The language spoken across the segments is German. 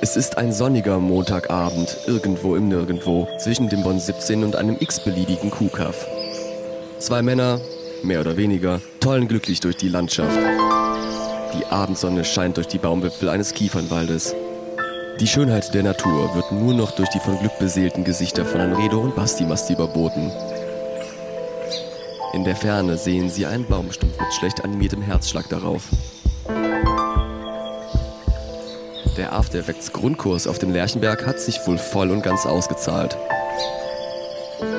Es ist ein sonniger Montagabend, irgendwo im Nirgendwo, zwischen dem Bonn 17 und einem x-beliebigen Kuhkaff. Zwei Männer, mehr oder weniger, tollen glücklich durch die Landschaft. Die Abendsonne scheint durch die Baumwipfel eines Kiefernwaldes. Die Schönheit der Natur wird nur noch durch die von Glück beseelten Gesichter von Anredo und Bastimasti überboten. In der Ferne sehen sie einen Baumstumpf mit schlecht animiertem Herzschlag darauf. Der After Effects Grundkurs auf dem Lerchenberg hat sich wohl voll und ganz ausgezahlt.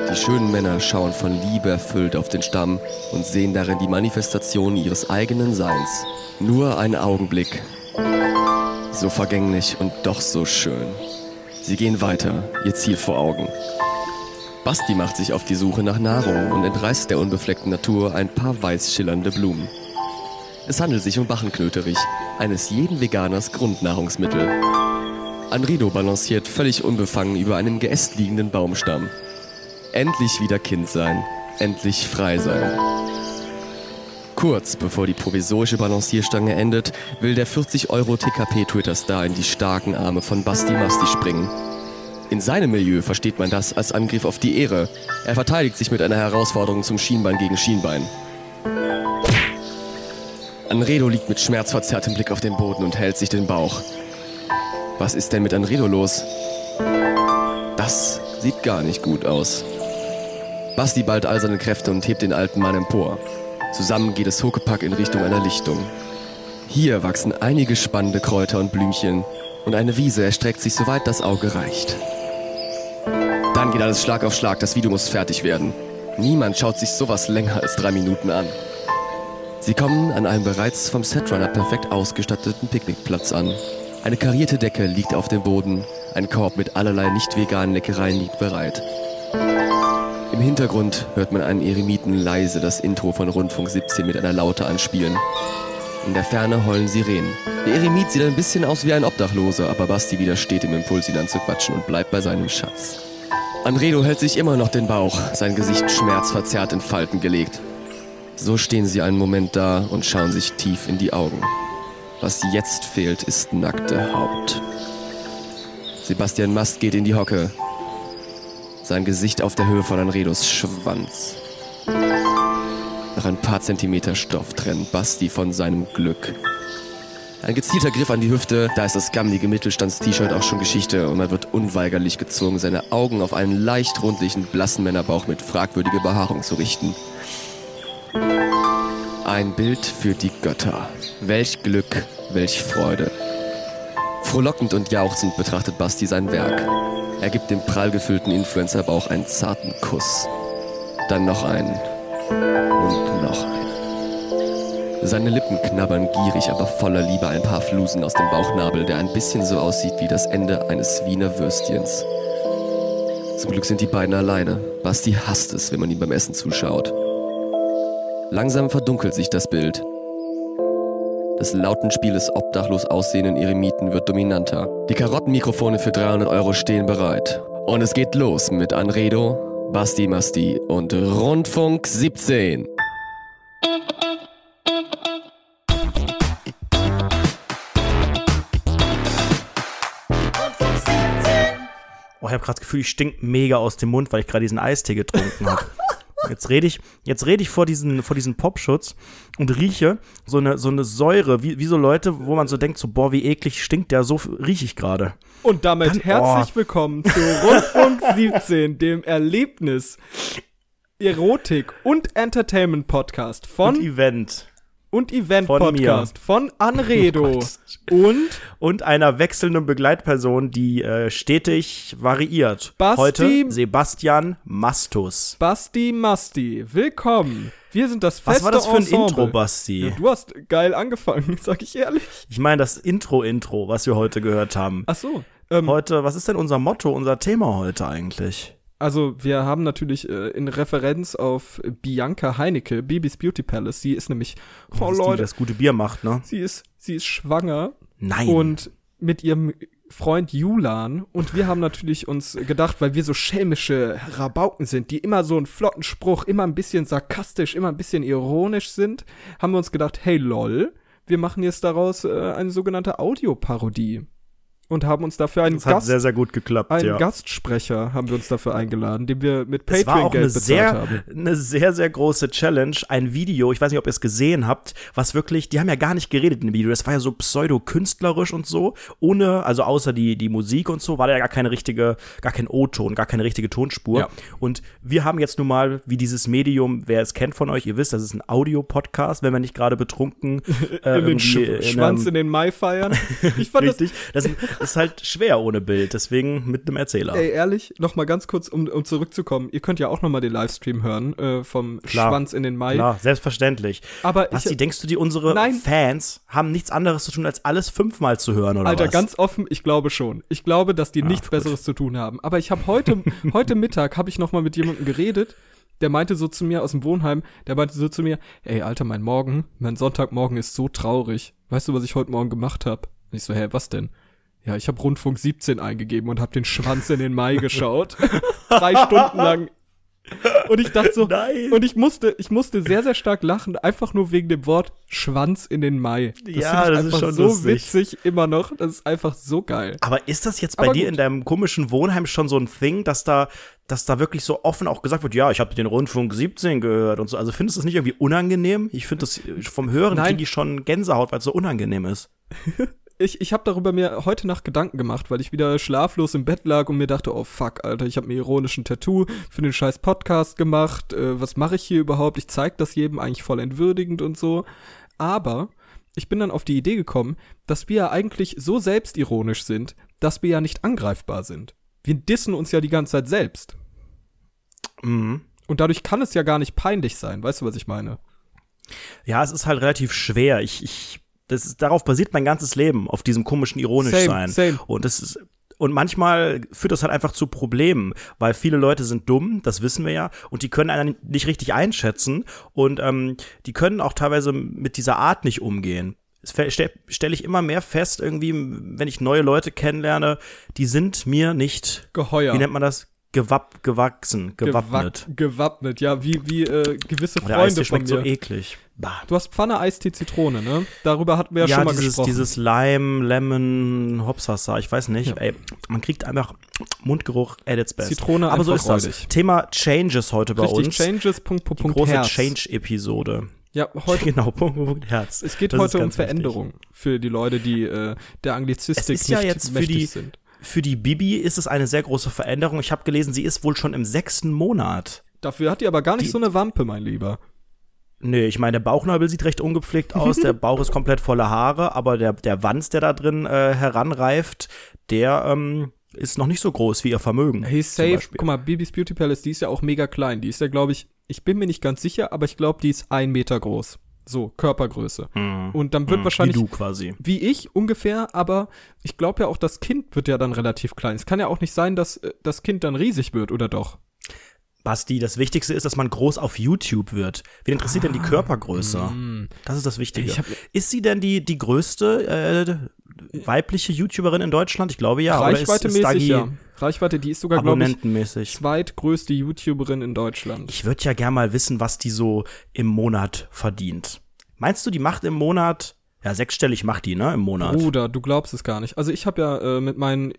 Die schönen Männer schauen von Liebe erfüllt auf den Stamm und sehen darin die Manifestation ihres eigenen Seins. Nur ein Augenblick. So vergänglich und doch so schön. Sie gehen weiter, ihr Ziel vor Augen. Basti macht sich auf die Suche nach Nahrung und entreißt der unbefleckten Natur ein paar weiß schillernde Blumen. Es handelt sich um Bachenklöterich, eines jeden Veganers Grundnahrungsmittel. Anrido balanciert völlig unbefangen über einem geäst liegenden Baumstamm. Endlich wieder Kind sein, endlich frei sein. Kurz bevor die provisorische Balancierstange endet, will der 40 Euro TKP Twitter-Star in die starken Arme von Basti Masti springen. In seinem Milieu versteht man das als Angriff auf die Ehre. Er verteidigt sich mit einer Herausforderung zum Schienbein gegen Schienbein. Anredo liegt mit schmerzverzerrtem Blick auf den Boden und hält sich den Bauch. Was ist denn mit Anredo los? Das sieht gar nicht gut aus. Basti ballt all seine Kräfte und hebt den alten Mann empor. Zusammen geht es Huckepack in Richtung einer Lichtung. Hier wachsen einige spannende Kräuter und Blümchen und eine Wiese erstreckt sich soweit das Auge reicht. Dann geht alles Schlag auf Schlag, das Video muss fertig werden. Niemand schaut sich sowas länger als drei Minuten an. Sie kommen an einem bereits vom Setrunner perfekt ausgestatteten Picknickplatz an. Eine karierte Decke liegt auf dem Boden, ein Korb mit allerlei nicht veganen Leckereien liegt bereit. Im Hintergrund hört man einen Eremiten leise das Intro von Rundfunk 17 mit einer Laute anspielen. In der Ferne heulen Sirenen. Der Eremit sieht ein bisschen aus wie ein Obdachloser, aber Basti widersteht dem Impuls, ihn anzuquatschen und bleibt bei seinem Schatz. Anredo hält sich immer noch den Bauch, sein Gesicht schmerzverzerrt in Falten gelegt. So stehen sie einen Moment da und schauen sich tief in die Augen. Was jetzt fehlt, ist nackte Haut. Sebastian Mast geht in die Hocke. Sein Gesicht auf der Höhe von Anredos Schwanz. Nach ein paar Zentimeter Stoff trennt Basti von seinem Glück. Ein gezielter Griff an die Hüfte, da ist das gammlige Mittelstands-T-Shirt auch schon Geschichte und man wird unweigerlich gezwungen, seine Augen auf einen leicht rundlichen, blassen Männerbauch mit fragwürdiger Behaarung zu richten. Ein Bild für die Götter. Welch Glück, welch Freude. Frohlockend und jauchzend betrachtet Basti sein Werk. Er gibt dem prall gefüllten Influencerbauch einen zarten Kuss. Dann noch einen. Und noch einen. Seine Lippen knabbern gierig, aber voller Liebe ein paar Flusen aus dem Bauchnabel, der ein bisschen so aussieht wie das Ende eines Wiener Würstchens. Zum Glück sind die beiden alleine. Basti hasst es, wenn man ihm beim Essen zuschaut. Langsam verdunkelt sich das Bild. Das Lautenspiel des obdachlos aussehenden Eremiten wird dominanter. Die Karottenmikrofone für 300 Euro stehen bereit. Und es geht los mit Anredo, Basti Masti und Rundfunk 17. Oh, ich habe gerade das Gefühl, ich stink mega aus dem Mund, weil ich gerade diesen Eistee getrunken habe. Jetzt rede ich, jetzt rede ich vor diesen, vor diesen Popschutz und rieche so eine, so eine Säure, wie, wie so Leute, wo man so denkt, so, boah, wie eklig stinkt der, so rieche ich gerade. Und damit Dann- herzlich oh. willkommen zu Rundfunk 17, dem Erlebnis, Erotik und Entertainment Podcast von Und Event. Und Event von Podcast von Anredo Oh und Und einer wechselnden Begleitperson, die äh, stetig variiert. Basti- Heute Sebastian Mastus. Basti Masti. Willkommen. Wir sind das Was feste war das für ein Ensemble. Intro, Basti? Ja, du hast geil angefangen, sag ich ehrlich. Ich meine das Intro-Intro, was wir heute gehört haben. Ach so. Ähm, Heute, was ist denn unser Motto, unser Thema heute eigentlich? Also, wir haben natürlich äh, in Referenz auf Bianca Heinecke, Bibis Beauty Palace. Sie ist nämlich, oh Dass die Leute, das gute Bier macht, ne? sie ist, sie ist schwanger Nein. und mit ihrem Freund Julan. Und wir haben natürlich uns gedacht, weil wir so schelmische Rabauken sind, die immer so einen flotten Spruch, immer ein bisschen sarkastisch, immer ein bisschen ironisch sind, haben wir uns gedacht, hey lol, wir machen jetzt daraus äh, eine sogenannte Audioparodie und haben uns dafür einen Das hat Gast sehr, sehr gut geklappt, einen ja. Gastsprecher haben wir uns dafür eingeladen, den wir mit Es war Patreon auch eine Geld bezahlt sehr, haben. eine sehr, sehr große Challenge. Ein Video, ich weiß nicht, ob ihr es gesehen habt, was wirklich, die haben ja gar nicht geredet in dem Video. Das war ja so pseudo-künstlerisch und so. Ohne, also außer die, die Musik und so, war da ja gar keine richtige, gar kein O-Ton, gar keine richtige Tonspur. Ja. Und wir haben jetzt nun mal, wie dieses Medium, wer es kennt von euch, ihr wisst, das ist ein Audio-Podcast, wenn wir nicht gerade betrunken äh, in den Sch in Schwanz in den Mai feiern. Ich fand das, Richtig. Das ist halt schwer ohne Bild, deswegen mit einem Erzähler. ey, ehrlich, noch mal ganz kurz, um, um zurückzukommen. Ihr könnt ja auch noch mal den Livestream hören äh, vom Klar. Schwanz in den Mai. Klar, selbstverständlich. Aber Basti, ich, denkst du, die unsere Nein. Fans haben nichts anderes zu tun, als alles fünfmal zu hören, oder Alter, was? ganz offen, ich glaube schon. Ich glaube, dass die nichts gut. Besseres zu tun haben. Aber ich habe heute, heute Mittag habe ich noch mal mit jemandem geredet. Der meinte so zu mir aus dem Wohnheim, der meinte so zu mir, ey, Alter, mein Morgen, mein Sonntagmorgen ist so traurig. Weißt du, was ich heute Morgen gemacht habe? Ich so, hä, was denn? Ja, ich habe Rundfunk 17 eingegeben und habe den Schwanz in den Mai geschaut. Drei Stunden lang. Und ich dachte so, Nein. und ich musste, ich musste sehr, sehr stark lachen, einfach nur wegen dem Wort Schwanz in den Mai. Ja, find ich das ist schon so lustig. witzig immer noch. Das ist einfach so geil. Aber ist das jetzt bei Aber dir gut. in deinem komischen Wohnheim schon so ein Thing, dass da, dass da wirklich so offen auch gesagt wird, ja, ich habe den Rundfunk 17 gehört und so. Also findest du das nicht irgendwie unangenehm? Ich finde das vom Hören kriege ich schon Gänsehaut, weil es so unangenehm ist. Ich, ich habe darüber mir heute Nacht Gedanken gemacht, weil ich wieder schlaflos im Bett lag und mir dachte, oh fuck, Alter, ich habe mir ironischen Tattoo für den scheiß Podcast gemacht. Äh, was mache ich hier überhaupt? Ich zeig das jedem eigentlich voll entwürdigend und so. Aber ich bin dann auf die Idee gekommen, dass wir ja eigentlich so selbstironisch sind, dass wir ja nicht angreifbar sind. Wir dissen uns ja die ganze Zeit selbst. Mhm. Und dadurch kann es ja gar nicht peinlich sein. Weißt du, was ich meine? Ja, es ist halt relativ schwer. Ich, ich, das ist, darauf basiert mein ganzes Leben, auf diesem komischen ironisch Same, sein. same. Und das ist, und manchmal führt das halt einfach zu Problemen, weil viele Leute sind dumm, das wissen wir ja, und die können einen nicht richtig einschätzen und ähm, die können auch teilweise mit dieser Art nicht umgehen. Das stelle stell ich immer mehr fest, irgendwie, wenn ich neue Leute kennenlerne, die sind mir nicht, Geheuer. wie nennt man das? Gewapp, gewachsen, gewappnet. Gewack- gewappnet, ja, wie, wie äh, gewisse Und der Freunde Eistee von schmeckt mir. so eklig. Bah. Du hast Pfanne, Eistee, Zitrone, ne? Darüber hatten wir ja, Ja, schon mal dieses, gesprochen. dieses Lime, Lemon, Hopsasa, ich weiß nicht. Ja. Ey, man kriegt einfach Mundgeruch at its best. Zitrone Aber so ist das. räudig. Thema Changes heute bei Richtig, uns. Changes, Punkt, Punkt, Punkt, große. Change-Episode. Ja, heute, Genau, Punkt, Punkt, Herz. es geht Das heute um ganz wichtig. Veränderung für die Leute, die äh, der Anglizistik Es ist ja nicht jetzt für die- sind. Für die Bibi ist es eine sehr große Veränderung. Ich habe gelesen, sie ist wohl schon im sechsten Monat. Dafür hat die aber gar nicht Die- so eine Wampe, mein Lieber. Nee, ich meine, der Bauchnabel sieht recht ungepflegt aus, der Bauch ist komplett voller Haare, aber der, der Wanz, der da drin äh, heranreift, der ähm, ist noch nicht so groß wie ihr Vermögen. Hey, safe. Guck mal, Bibis Beauty Palace, die ist ja auch mega klein. Die ist ja, glaube ich, ich bin mir nicht ganz sicher, aber ich glaube, die ist ein Meter groß. So, Körpergröße. Mhm. Und dann wird Mhm, wahrscheinlich Wie du quasi. wie ich ungefähr, aber ich glaube ja auch, das Kind wird ja dann relativ klein. Es kann ja auch nicht sein, dass äh, das Kind dann riesig wird, oder doch? Basti, das Wichtigste ist, dass man groß auf YouTube wird. Wen interessiert denn die Körpergröße? Mm. Das ist das Wichtige. Ich hab- ist sie denn die, die größte äh, weibliche YouTuberin in Deutschland? Ich glaube ja. Reichweite-mäßig, ja. Reichweite, die ist sogar, glaube ich, abonnentenmäßig? zweitgrößte YouTuberin in Deutschland. Ich würde ja gern mal wissen, was die so im Monat verdient. Meinst du, die macht im Monat, ja, sechsstellig macht die, ne, im Monat? Bruder, du glaubst es gar nicht. Also ich habe ja äh, mit meinen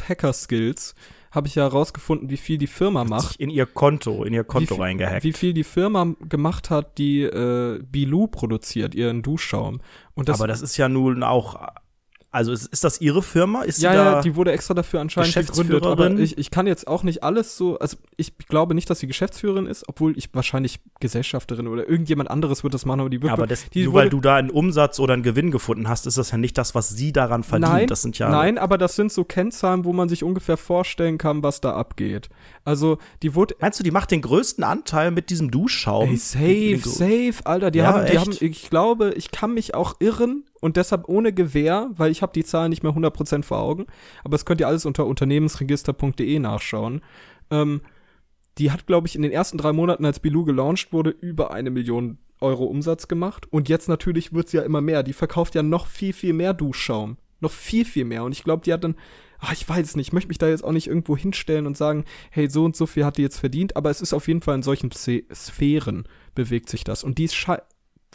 Journalismus-Hacker-Skills habe ich ja herausgefunden, wie viel die Firma macht. Sich in ihr Konto, in ihr wie, Konto viel- reingehackt. wie viel die Firma gemacht hat, die äh, Bilou produziert, ihren Duschschaum. Und das, Aber das ist ja nun auch, also ist, ist das ihre Firma? Ist ja, da, ja, die wurde extra dafür anscheinend gegründet. Aber ich, ich kann jetzt auch nicht alles so, also ich glaube nicht, dass sie Geschäftsführerin ist, obwohl ich wahrscheinlich Gesellschafterin oder irgendjemand anderes wird das machen, aber die wird aber das, die nur wurde- weil du da einen Umsatz oder einen Gewinn gefunden hast, ist das ja nicht das, was sie daran verdient. Nein, das sind ja nein, aber das sind so Kennzahlen, wo man sich ungefähr vorstellen kann, was da abgeht. Also, die wurde Meinst du, die macht den größten Anteil mit diesem Duschschaum? Ey, safe, safe, Alter. Die Ja, haben, die echt? haben, ich glaube, ich kann mich auch irren und deshalb ohne Gewähr, weil ich habe die Zahlen nicht mehr 100% vor Augen. Aber das könnt ihr alles unter unternehmensregister.de nachschauen. Ähm, die hat, glaube ich, in den ersten drei Monaten, als Bilou gelauncht wurde, über eine Million Euro Umsatz gemacht. Und jetzt natürlich wird's ja immer mehr. Die verkauft ja noch viel, viel mehr Duschschaum. Noch viel, viel mehr. Und ich glaube, die hat dann, ah, ich weiß es nicht, ich möchte mich da jetzt auch nicht irgendwo hinstellen und sagen, hey, so und so viel hat die jetzt verdient. Aber es ist auf jeden Fall in solchen Sphä- Sphären bewegt sich das. Und die ist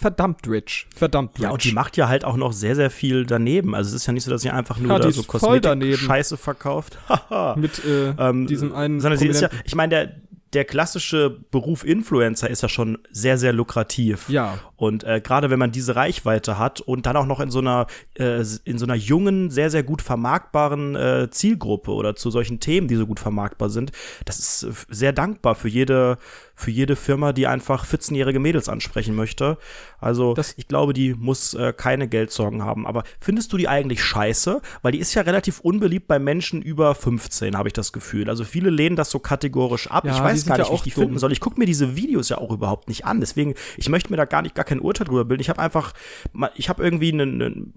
verdammt rich. Verdammt rich. Ja, und die macht ja halt auch noch sehr, sehr viel daneben. Also es ist ja nicht so, dass sie einfach nur Ja, da so. Kosmetik-Scheiße verkauft. Haha. mit äh, Ähm, diesem einen. Sondern sie ist ja, ich meine, der, der klassische Beruf Influencer ist ja schon sehr, sehr lukrativ. Ja. Und äh, gerade wenn man diese Reichweite hat und dann auch noch in so einer, äh, in so einer jungen, sehr, sehr gut vermarktbaren äh, Zielgruppe oder zu solchen Themen, die so gut vermarktbar sind, das ist sehr dankbar für jede, für jede Firma, die einfach 14-jährige Mädels ansprechen möchte. Also Das- ich glaube, die muss äh, keine Geldsorgen haben. Aber findest du die eigentlich scheiße? Weil die ist ja relativ unbeliebt bei Menschen über 15, habe ich das Gefühl. Also viele lehnen das so kategorisch ab. Ja, ich weiß gar ja nicht, wie ich die dumm. finden soll. Ich gucke mir diese Videos ja auch überhaupt nicht an. Deswegen, ich möchte mir da gar nicht gar kein Urteil drüber bilden. Ich habe einfach, ich habe irgendwie einen, einen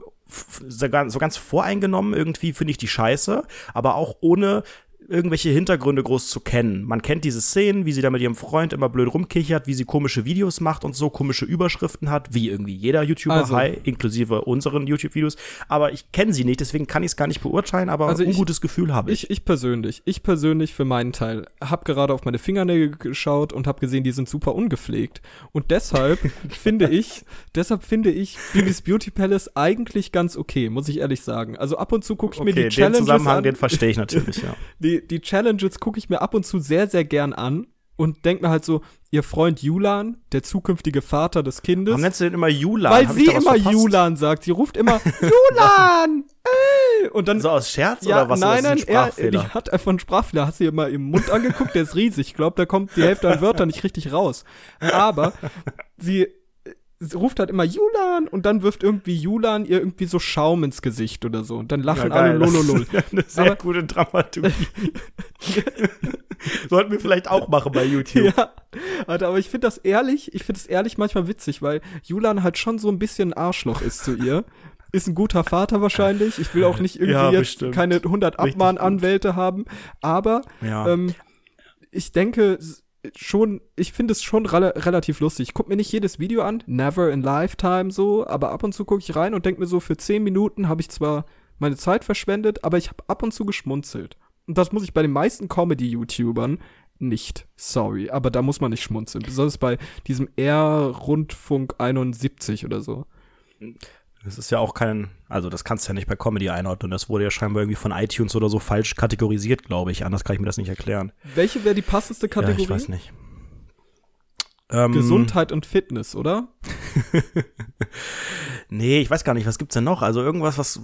so ganz voreingenommen, irgendwie finde ich die scheiße, aber auch ohne irgendwelche Hintergründe groß zu kennen. Man kennt diese Szenen, wie sie da mit ihrem Freund immer blöd rumkichert, wie sie komische Videos macht und so komische Überschriften hat, wie irgendwie jeder YouTuber, Also- hi, inklusive unseren YouTube-Videos. Aber ich kenne sie nicht, deswegen kann ich es gar nicht beurteilen, aber Also ein ich- ungutes Gefühl habe ich. Ich, ich persönlich, ich persönlich für meinen Teil, habe gerade auf meine Fingernägel geschaut und habe gesehen, die sind super ungepflegt. Und deshalb finde ich, deshalb finde ich Bibis Beauty Palace eigentlich ganz okay, muss ich ehrlich sagen. Also ab und zu gucke ich mir die den Challenges Zusammenhang, an. den verstehe ich natürlich, ja. die, die Challenges gucke ich mir ab und zu sehr, sehr gern an und denke mir halt so, ihr Freund Julan, der zukünftige Vater des Kindes, Warum nennst du den immer Julan? weil Hab sie immer verpasst? Julan sagt. Sie ruft immer Julan! Ey! Und dann So aus Scherz ja, oder was? nein, nein, er, Sprachfehler? die hat einfach einen Sprachfehler. Hast du ihr mal im Mund angeguckt? Der ist riesig. Ich glaube, da kommt die Hälfte an Wörtern nicht richtig raus. Aber sie, sie ruft halt immer Julan und dann wirft irgendwie Julan ihr irgendwie so Schaum ins Gesicht oder so. Und dann lachen Ja, alle lololol. Das ist Eine sehr Aber- gute Dramaturgie. Sollten wir vielleicht auch machen bei YouTube. Ja, Alter, aber ich finde das ehrlich, ich finde es ehrlich manchmal witzig, weil Julan halt schon so ein bisschen ein Arschloch ist zu ihr. Ist ein guter Vater wahrscheinlich. Ich will auch nicht irgendwie Ja, jetzt keine 100 Richtig Abmahnanwälte haben, aber Ja. ähm, ich denke schon, ich finde es schon rela relativ lustig. Ich gucke mir nicht jedes Video an, never in lifetime so, aber ab und zu gucke ich rein und denke mir so, für 10 Minuten habe ich zwar meine Zeit verschwendet, aber ich habe ab und zu geschmunzelt. Und das muss ich bei den meisten Comedy-YouTubern nicht. Sorry, aber da muss man nicht schmunzeln. Besonders bei diesem R-Rundfunk 71 oder so. Das ist ja auch kein, also das kannst du ja nicht bei Comedy einordnen. Das wurde ja scheinbar irgendwie von iTunes oder so falsch kategorisiert, glaube ich. Anders kann ich mir das nicht erklären. Welche wäre die passendste Kategorie? Ja, ich weiß nicht. Ähm, Gesundheit und Fitness, oder? Nee, ich weiß gar nicht, was gibt's denn noch? Also irgendwas, was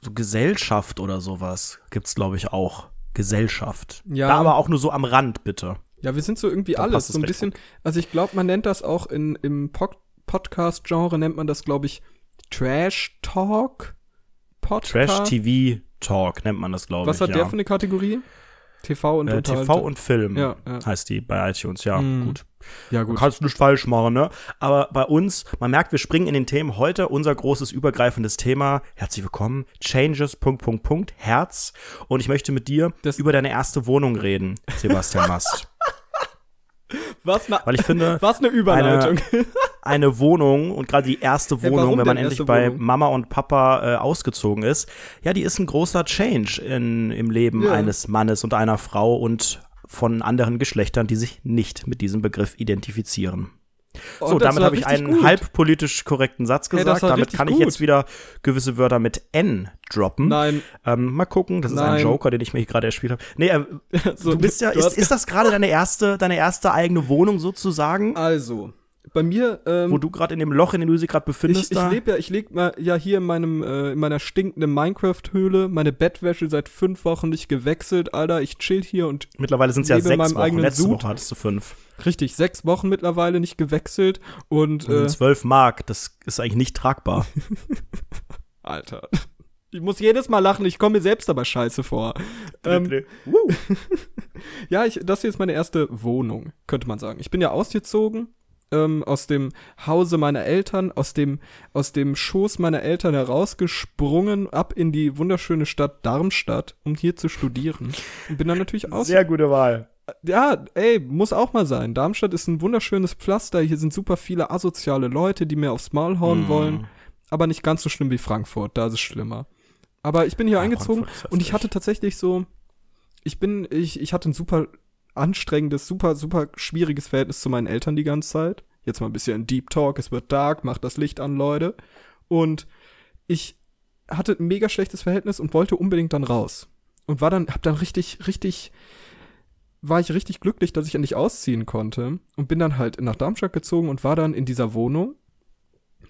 so Gesellschaft oder sowas gibt's, glaube ich, auch. Gesellschaft. Ja. Da aber auch nur so am Rand, bitte. Ja, wir sind so irgendwie Da alles so ein bisschen. Also ich glaube, man nennt das auch in, im Pod Podcast-Genre nennt man das, glaube ich, Trash Talk. Podcast. Trash-TV-Talk nennt man das, glaube ich. Was hat ja. der für eine Kategorie? TV und äh, TV und Film Ja, ja. heißt die bei iTunes, ja, Mm. gut. Ja, Du gut. kannst nicht falsch machen, ne? Aber bei uns, man merkt, wir springen in den Themen heute. Unser großes übergreifendes Thema. Herzlich willkommen. Changes, Punkt, Punkt, Punkt, Herz. Und ich möchte mit dir Das- über deine erste Wohnung reden, Sebastian Mast. Was eine, Weil ich finde, was eine Überleitung. eine Wohnung und gerade die erste Hey, Wohnung, warum wenn man endlich bei Wohnung? Mama und Papa äh, ausgezogen ist, ja, die ist ein großer Change in, im Leben Ja. eines Mannes und einer Frau und von anderen Geschlechtern, die sich nicht mit diesem Begriff identifizieren. Oh, So, damit habe ich einen gut. halb politisch korrekten Satz Hey, gesagt. war damit kann ich gut. jetzt wieder gewisse Wörter mit N droppen. Nein, Ähm, mal gucken, das ist ein Nein. Joker, den ich mir hier gerade erspielt habe. Nee, ähm, so, du bist ja, du ist, ist das gerade deine erste, deine erste eigene Wohnung sozusagen, also, bei mir, ähm, wo du gerade in dem Loch, in dem du sie gerade befindest, ich, ich lebe ja, ich lebe mal ja hier in meinem, äh, in meiner stinkenden Minecraft-Höhle, meine Bettwäsche seit fünf Wochen nicht gewechselt, Alter. Ich chill hier und Mittlerweile sind es ja sechs meinem Wochen. eigenen Letzte Sud. Woche hattest du fünf. richtig sechs Wochen mittlerweile nicht gewechselt und äh, zwölf Mark, das ist eigentlich nicht tragbar. Alter. Ich muss jedes Mal lachen, ich komme mir selbst aber scheiße vor. ähm, ja, ich, das hier ist meine erste Wohnung, könnte man sagen. Ich bin ja ausgezogen ähm, aus dem Hause meiner Eltern, aus dem, aus dem Schoß meiner Eltern herausgesprungen, ab in die wunderschöne Stadt Darmstadt, um hier zu studieren. Und bin dann natürlich aus. Sehr gute Wahl. Ja, ey, muss auch mal sein. Darmstadt ist ein wunderschönes Pflaster. Hier sind super viele asoziale Leute, die mir aufs Maul hauen Mm. wollen. Aber nicht ganz so schlimm wie Frankfurt. Da ist es schlimmer. Aber ich bin hier Ja, eingezogen und ich hatte tatsächlich so, ich bin, ich, ich hatte ein super anstrengendes, super, super schwieriges Verhältnis zu meinen Eltern die ganze Zeit. Jetzt mal ein bisschen Deep Talk, es wird dark, macht das Licht an, Leute. Und ich hatte ein mega schlechtes Verhältnis und wollte unbedingt dann raus. Und war dann, hab dann richtig, richtig, war ich richtig glücklich, dass ich endlich ausziehen konnte. Und bin dann halt nach Darmstadt gezogen und war dann in dieser Wohnung.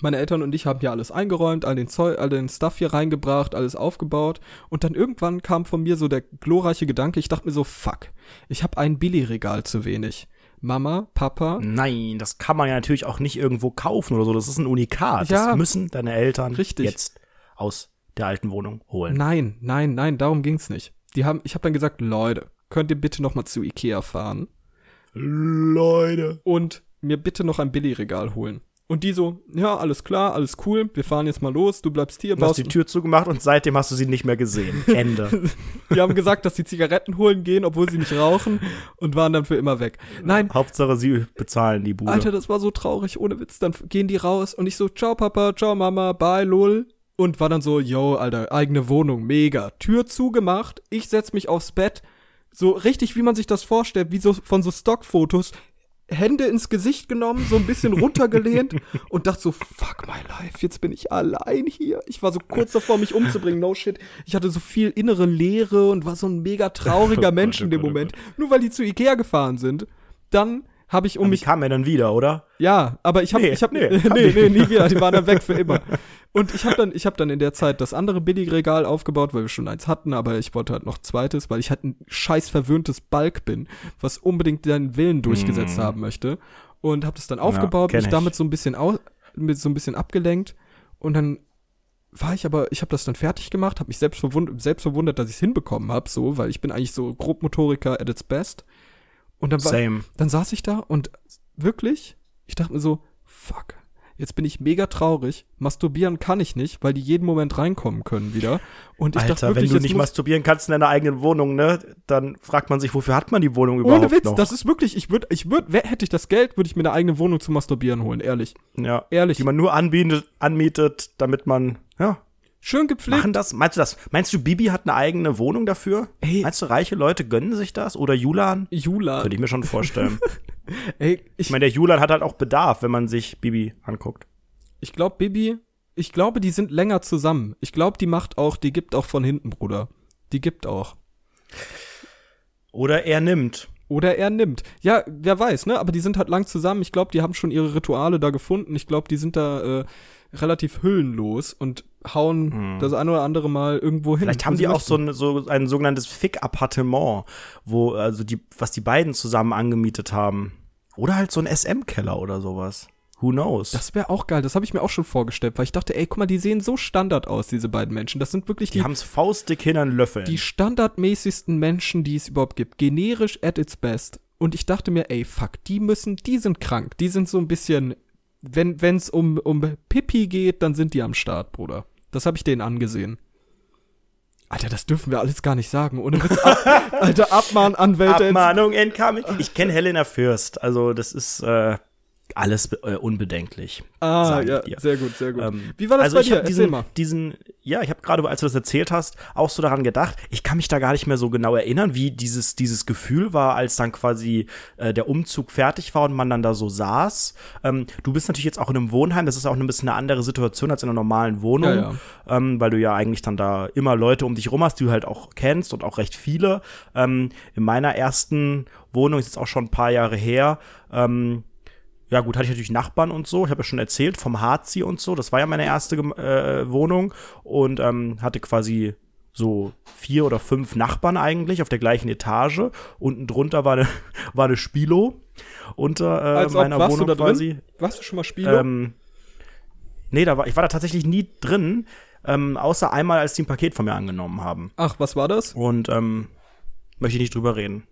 Meine Eltern und ich haben hier alles eingeräumt, all den Zeug, all den Stuff hier reingebracht, alles aufgebaut. Und dann irgendwann kam von mir so der glorreiche Gedanke, ich dachte mir so, fuck, ich habe ein Billigregal zu wenig. Mama, Papa, Nein, das kann man ja natürlich auch nicht irgendwo kaufen oder so. Das ist ein Unikat. Ja. das müssen deine Eltern Richtig. jetzt aus der alten Wohnung holen. Nein, nein, nein, darum ging's nicht. Die haben, ich habe dann gesagt, Leute, könnt ihr bitte noch mal zu Ikea fahren Leute. und mir bitte noch ein Billigregal holen. Und die so, ja, alles klar, alles cool, wir fahren jetzt mal los, du bleibst hier, Du hast die Tür zugemacht und seitdem hast du sie nicht mehr gesehen. Ende. Die haben gesagt, dass sie Zigaretten holen gehen, obwohl sie nicht rauchen und waren dann für immer weg. Nein, Hauptsache, sie bezahlen die Bude. Alter, das war so traurig, ohne Witz. Dann gehen die raus und ich so, ciao Papa, ciao Mama, bye lol. Und war dann so, yo, Alter, eigene Wohnung, mega. Tür zugemacht, ich setz mich aufs Bett. So richtig, wie man sich das vorstellt, wie so von so Stockfotos. Hände ins Gesicht genommen, so ein bisschen runtergelehnt und dachte so, fuck my life, jetzt bin ich allein hier. Ich war so kurz davor, mich umzubringen, no shit. Ich hatte so viel innere Leere und war so ein mega trauriger Oh Mensch in oh dem oh Moment. Nur weil die zu Ikea gefahren sind. Dann habe ich um Aber mich die kam ja dann wieder, oder? ja, aber ich habe Nee, ich habe nee, nee, nee, nie wieder, die waren dann weg für immer. Und ich habe dann ich habe dann in der Zeit das andere Billigregal aufgebaut, weil wir schon eins hatten, aber ich wollte halt noch zweites, weil ich halt ein scheiß verwöhntes Balk bin, was unbedingt seinen Willen durchgesetzt Mm. haben möchte und habe das dann aufgebaut, kenn mich ich. damit so ein bisschen aus, mit so ein bisschen abgelenkt und dann war ich aber, ich habe das dann fertig gemacht, habe mich selbst verwundert, selbst verwundert, dass ich es hinbekommen habe, so, weil ich bin eigentlich so Grobmotoriker at its best. Und dann war, Same. dann saß ich da und wirklich, ich dachte mir so, fuck, jetzt bin ich mega traurig. Masturbieren kann ich nicht, weil die jeden Moment reinkommen können wieder. Und ich dachte Alter, wirklich, wenn du nicht masturbieren kannst in deiner eigenen Wohnung, ne, dann fragt man sich, wofür hat man die Wohnung überhaupt ohne Witz, noch? das ist wirklich, ich würde, ich würde, hätte ich das Geld, würde ich mir eine eigene Wohnung zu masturbieren holen, ehrlich. ja, Ehrlich. die man nur anbietet, anmietet, damit man, ja, Schön gepflegt. machen das. Meinst du das? Meinst du, Bibi hat eine eigene Wohnung dafür? Ey. Meinst du, reiche Leute gönnen sich das? Oder Julan? Jula. Könnte ich mir schon vorstellen. Ey, ich, ich meine, der Julan hat halt auch Bedarf, wenn man sich Bibi anguckt. ich glaube, Bibi, ich glaube, die sind länger zusammen. Ich glaube, die macht auch, die gibt auch von hinten, Bruder. Die gibt auch. Oder er nimmt. Oder er nimmt. Ja, wer weiß, ne? Aber die sind halt lang zusammen. Ich glaube, die haben schon ihre Rituale da gefunden. Ich glaube, die sind da äh, relativ hüllenlos und hauen das ein oder andere Mal irgendwo hin. Hm. Vielleicht haben wo die sie auch so ein, so ein sogenanntes Fick-Appartement, wo, also die, was die beiden zusammen angemietet haben. Oder halt so ein SM-Keller oder sowas. Who knows? Das wäre auch geil. Das habe ich mir auch schon vorgestellt, weil ich dachte, ey, guck mal, die sehen so Standard aus, diese beiden Menschen. Das sind wirklich die die, haben's faustdick hin an Löffeln. die standardmäßigsten Menschen, die es überhaupt gibt. Generisch at its best. Und ich dachte mir, ey, fuck, die müssen, die sind krank. Die sind so ein bisschen, wenn wenn's um, um Pipi geht, dann sind die am Start, Bruder. Das habe ich denen angesehen. Alter, das dürfen wir alles gar nicht sagen. Ohne Witz. Ab, Alter, Abmahnanwälte. Abmahnung incoming. Ich kenne Helena Fürst. Also, das ist äh, alles äh, unbedenklich. Ah, ja, sehr gut, sehr gut. Ähm, Wie war das also bei ich dir? diesen, mal. diesen, ja, ich habe gerade, als du das erzählt hast, auch so daran gedacht. Ich kann mich da gar nicht mehr so genau erinnern, wie dieses dieses Gefühl war, als dann quasi äh, der Umzug fertig war und man dann da so saß. Ähm, du bist natürlich jetzt auch in einem Wohnheim. Das ist auch ein bisschen eine andere Situation als in einer normalen Wohnung, Ja, Ähm, weil du ja eigentlich dann da immer Leute um dich rum hast, die du halt auch kennst und auch recht viele. Ähm, in meiner ersten Wohnung ist jetzt auch schon ein paar Jahre her. Ähm, ja, gut, hatte ich natürlich Nachbarn und so. Ich habe ja schon erzählt vom Harzi und so. Das war ja meine erste äh, Wohnung und ähm, hatte quasi so vier oder fünf Nachbarn eigentlich auf der gleichen Etage. Unten drunter war eine, war eine Spilo unter äh, ob, meiner warst Wohnung du da quasi. drin? Warst du schon mal Spieler? Ähm, nee, da war, ich war da tatsächlich nie drin, ähm, außer einmal, als die ein Paket von mir angenommen haben. Ach, was war das? Und ähm, möchte ich nicht drüber reden.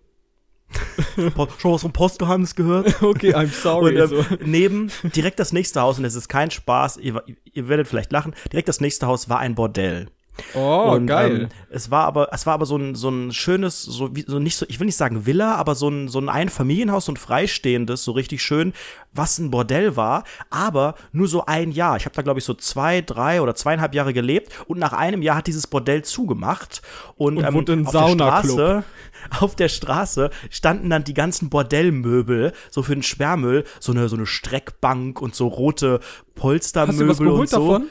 Schon was vom Postgeheimnis gehört? Okay, I'm sorry. Und ähm, neben, direkt das nächste Haus, und es ist kein Spaß, ihr, ihr werdet vielleicht lachen, direkt das nächste Haus war ein Bordell. Oh, und, geil. Ähm, es war aber, es war aber so ein, so ein schönes, so, wie, so nicht so, ich will nicht sagen Villa, aber so ein, so ein Einfamilienhaus, so ein freistehendes, so richtig schön, was ein Bordell war, aber nur so ein Jahr. Ich habe da, glaube ich, so zwei, drei oder zweieinhalb Jahre gelebt und nach einem Jahr hat dieses Bordell zugemacht. Und, Und ähm, wurde ein auf der. Straße, auf der Straße standen dann die ganzen Bordellmöbel, so für den Sperrmüll, so eine, so eine Streckbank und so rote Polstermöbel Hast du was geholt und so. davon?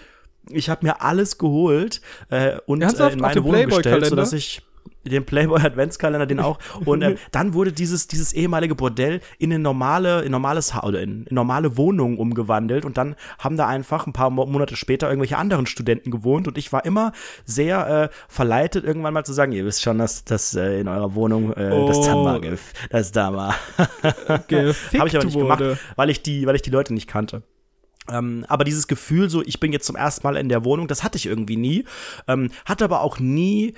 Ich habe mir alles geholt äh, und äh, Ernsthaft? in meine Wohnung gestellt, sodass ich den Playboy Adventskalender, den auch. Und äh, dann wurde dieses, dieses ehemalige Bordell in eine normale, in normales Ha- oder in, in normale Wohnung umgewandelt. Und dann haben da einfach ein paar Mo Monate später irgendwelche anderen Studenten gewohnt. Und ich war immer sehr äh, verleitet, irgendwann mal zu sagen, ihr wisst schon, dass das äh, in eurer Wohnung, äh, das Oh. das da mal. Gefickt Habe ich aber nicht wurde. gemacht, weil ich die, weil ich die Leute nicht kannte. Ähm, aber dieses Gefühl, so ich bin jetzt zum ersten Mal in der Wohnung, das hatte ich irgendwie nie. Ähm, hatte aber auch nie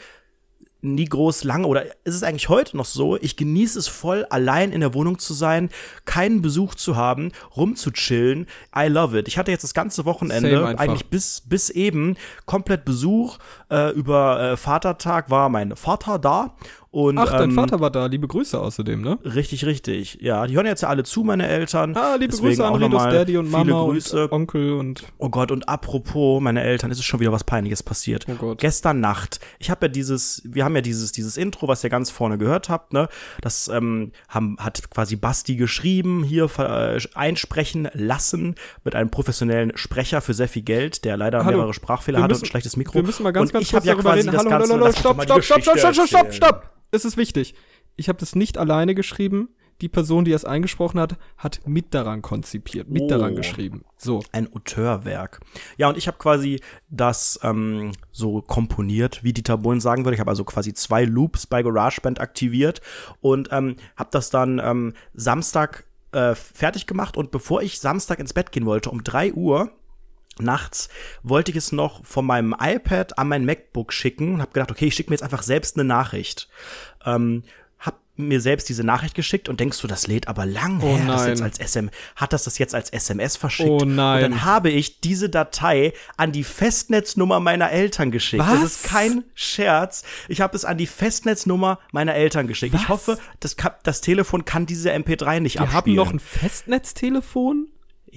nie groß lange oder ist es eigentlich heute noch so, ich genieße es voll, allein in der Wohnung zu sein, keinen Besuch zu haben, rumzuchillen. I love it. Ich hatte jetzt das ganze Wochenende, eigentlich bis, bis eben, komplett Besuch. Äh, über äh, Vatertag war mein Vater da. Und, Ach, dein ähm, Vater war da. Liebe Grüße außerdem, ne? Richtig, richtig. Ja, die hören jetzt ja alle zu, meine Eltern. Ah, liebe Deswegen Grüße an Ridos Daddy und Mama Grüße. und Onkel und Oh Gott, und apropos meine Eltern, ist es schon wieder was Peinliches passiert. Oh Gott. Gestern Nacht, ich habe ja dieses, wir haben ja dieses, dieses Intro, was ihr ganz vorne gehört habt, ne? Das ähm, haben, hat quasi Basti geschrieben, hier äh, einsprechen lassen mit einem professionellen Sprecher für sehr viel Geld, der leider Hallo. mehrere Sprachfehler Wir hatte müssen- und ein schlechtes Mikro. Wir müssen mal ganz, und ganz kurz ja darüber reden. das Hallo, stopp, stopp, stopp, stopp, Geschichte stopp, stopp, stopp, erzählen. stopp. Es ist wichtig. Ich habe das nicht alleine geschrieben. Die Person, die es eingesprochen hat, hat mit daran konzipiert, mit Oh. daran geschrieben. So. ein Auteurwerk. Ja, und ich habe quasi das ähm, so komponiert, wie Dieter Bohlen sagen würde. Ich habe also quasi zwei Loops bei GarageBand aktiviert und ähm, habe das dann ähm, Samstag äh, fertig gemacht. Und bevor ich Samstag ins Bett gehen wollte, um 3 Uhr, nachts wollte ich es noch von meinem iPad an mein MacBook schicken und habe gedacht, okay, ich schicke mir jetzt einfach selbst eine Nachricht. Ähm, hab mir selbst diese Nachricht geschickt und denkst du, das lädt aber lang Oh her, das nein. jetzt als SM, hat das das jetzt als SMS verschickt? Oh nein. Und dann habe ich diese Datei an die Festnetznummer meiner Eltern geschickt. Was? Das ist kein Scherz. Ich habe es an die Festnetznummer meiner Eltern geschickt. Ich Was? hoffe, das, das Telefon kann diese MP3 nicht Wir haben abspielen. noch ein Festnetztelefon?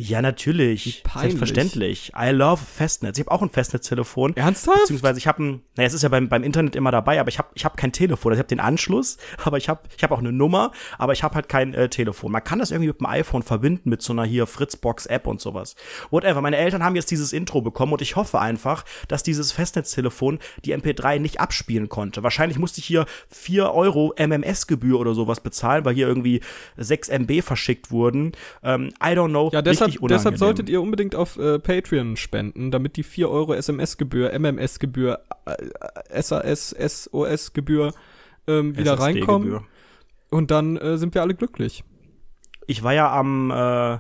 Ja, natürlich. Selbstverständlich. I love Festnetz. Ich habe auch ein Festnetztelefon. Ernsthaft? Beziehungsweise ich habe ein, naja, es ist ja beim, beim Internet immer dabei, aber ich habe ich hab kein Telefon. Also ich habe den Anschluss, aber ich habe ich hab auch eine Nummer, aber ich habe halt kein äh, Telefon. Man kann das irgendwie mit dem iPhone verbinden, mit so einer hier Fritzbox-App und sowas. Whatever. Meine Eltern haben jetzt dieses Intro bekommen und ich hoffe einfach, dass dieses Festnetztelefon die MP3 nicht abspielen konnte. Wahrscheinlich musste ich hier 4 Euro MMS-Gebühr oder sowas bezahlen, weil hier irgendwie 6 MB verschickt wurden. Ähm, I don't know. Ja, deshalb, Richtig unangenehm. deshalb solltet ihr unbedingt auf äh, Patreon spenden, damit die 4 Euro SMS-Gebühr, MMS-Gebühr, äh, SAS, SOS-Gebühr ähm, wieder reinkommen. Und dann äh, sind wir alle glücklich. Ich war ja am äh,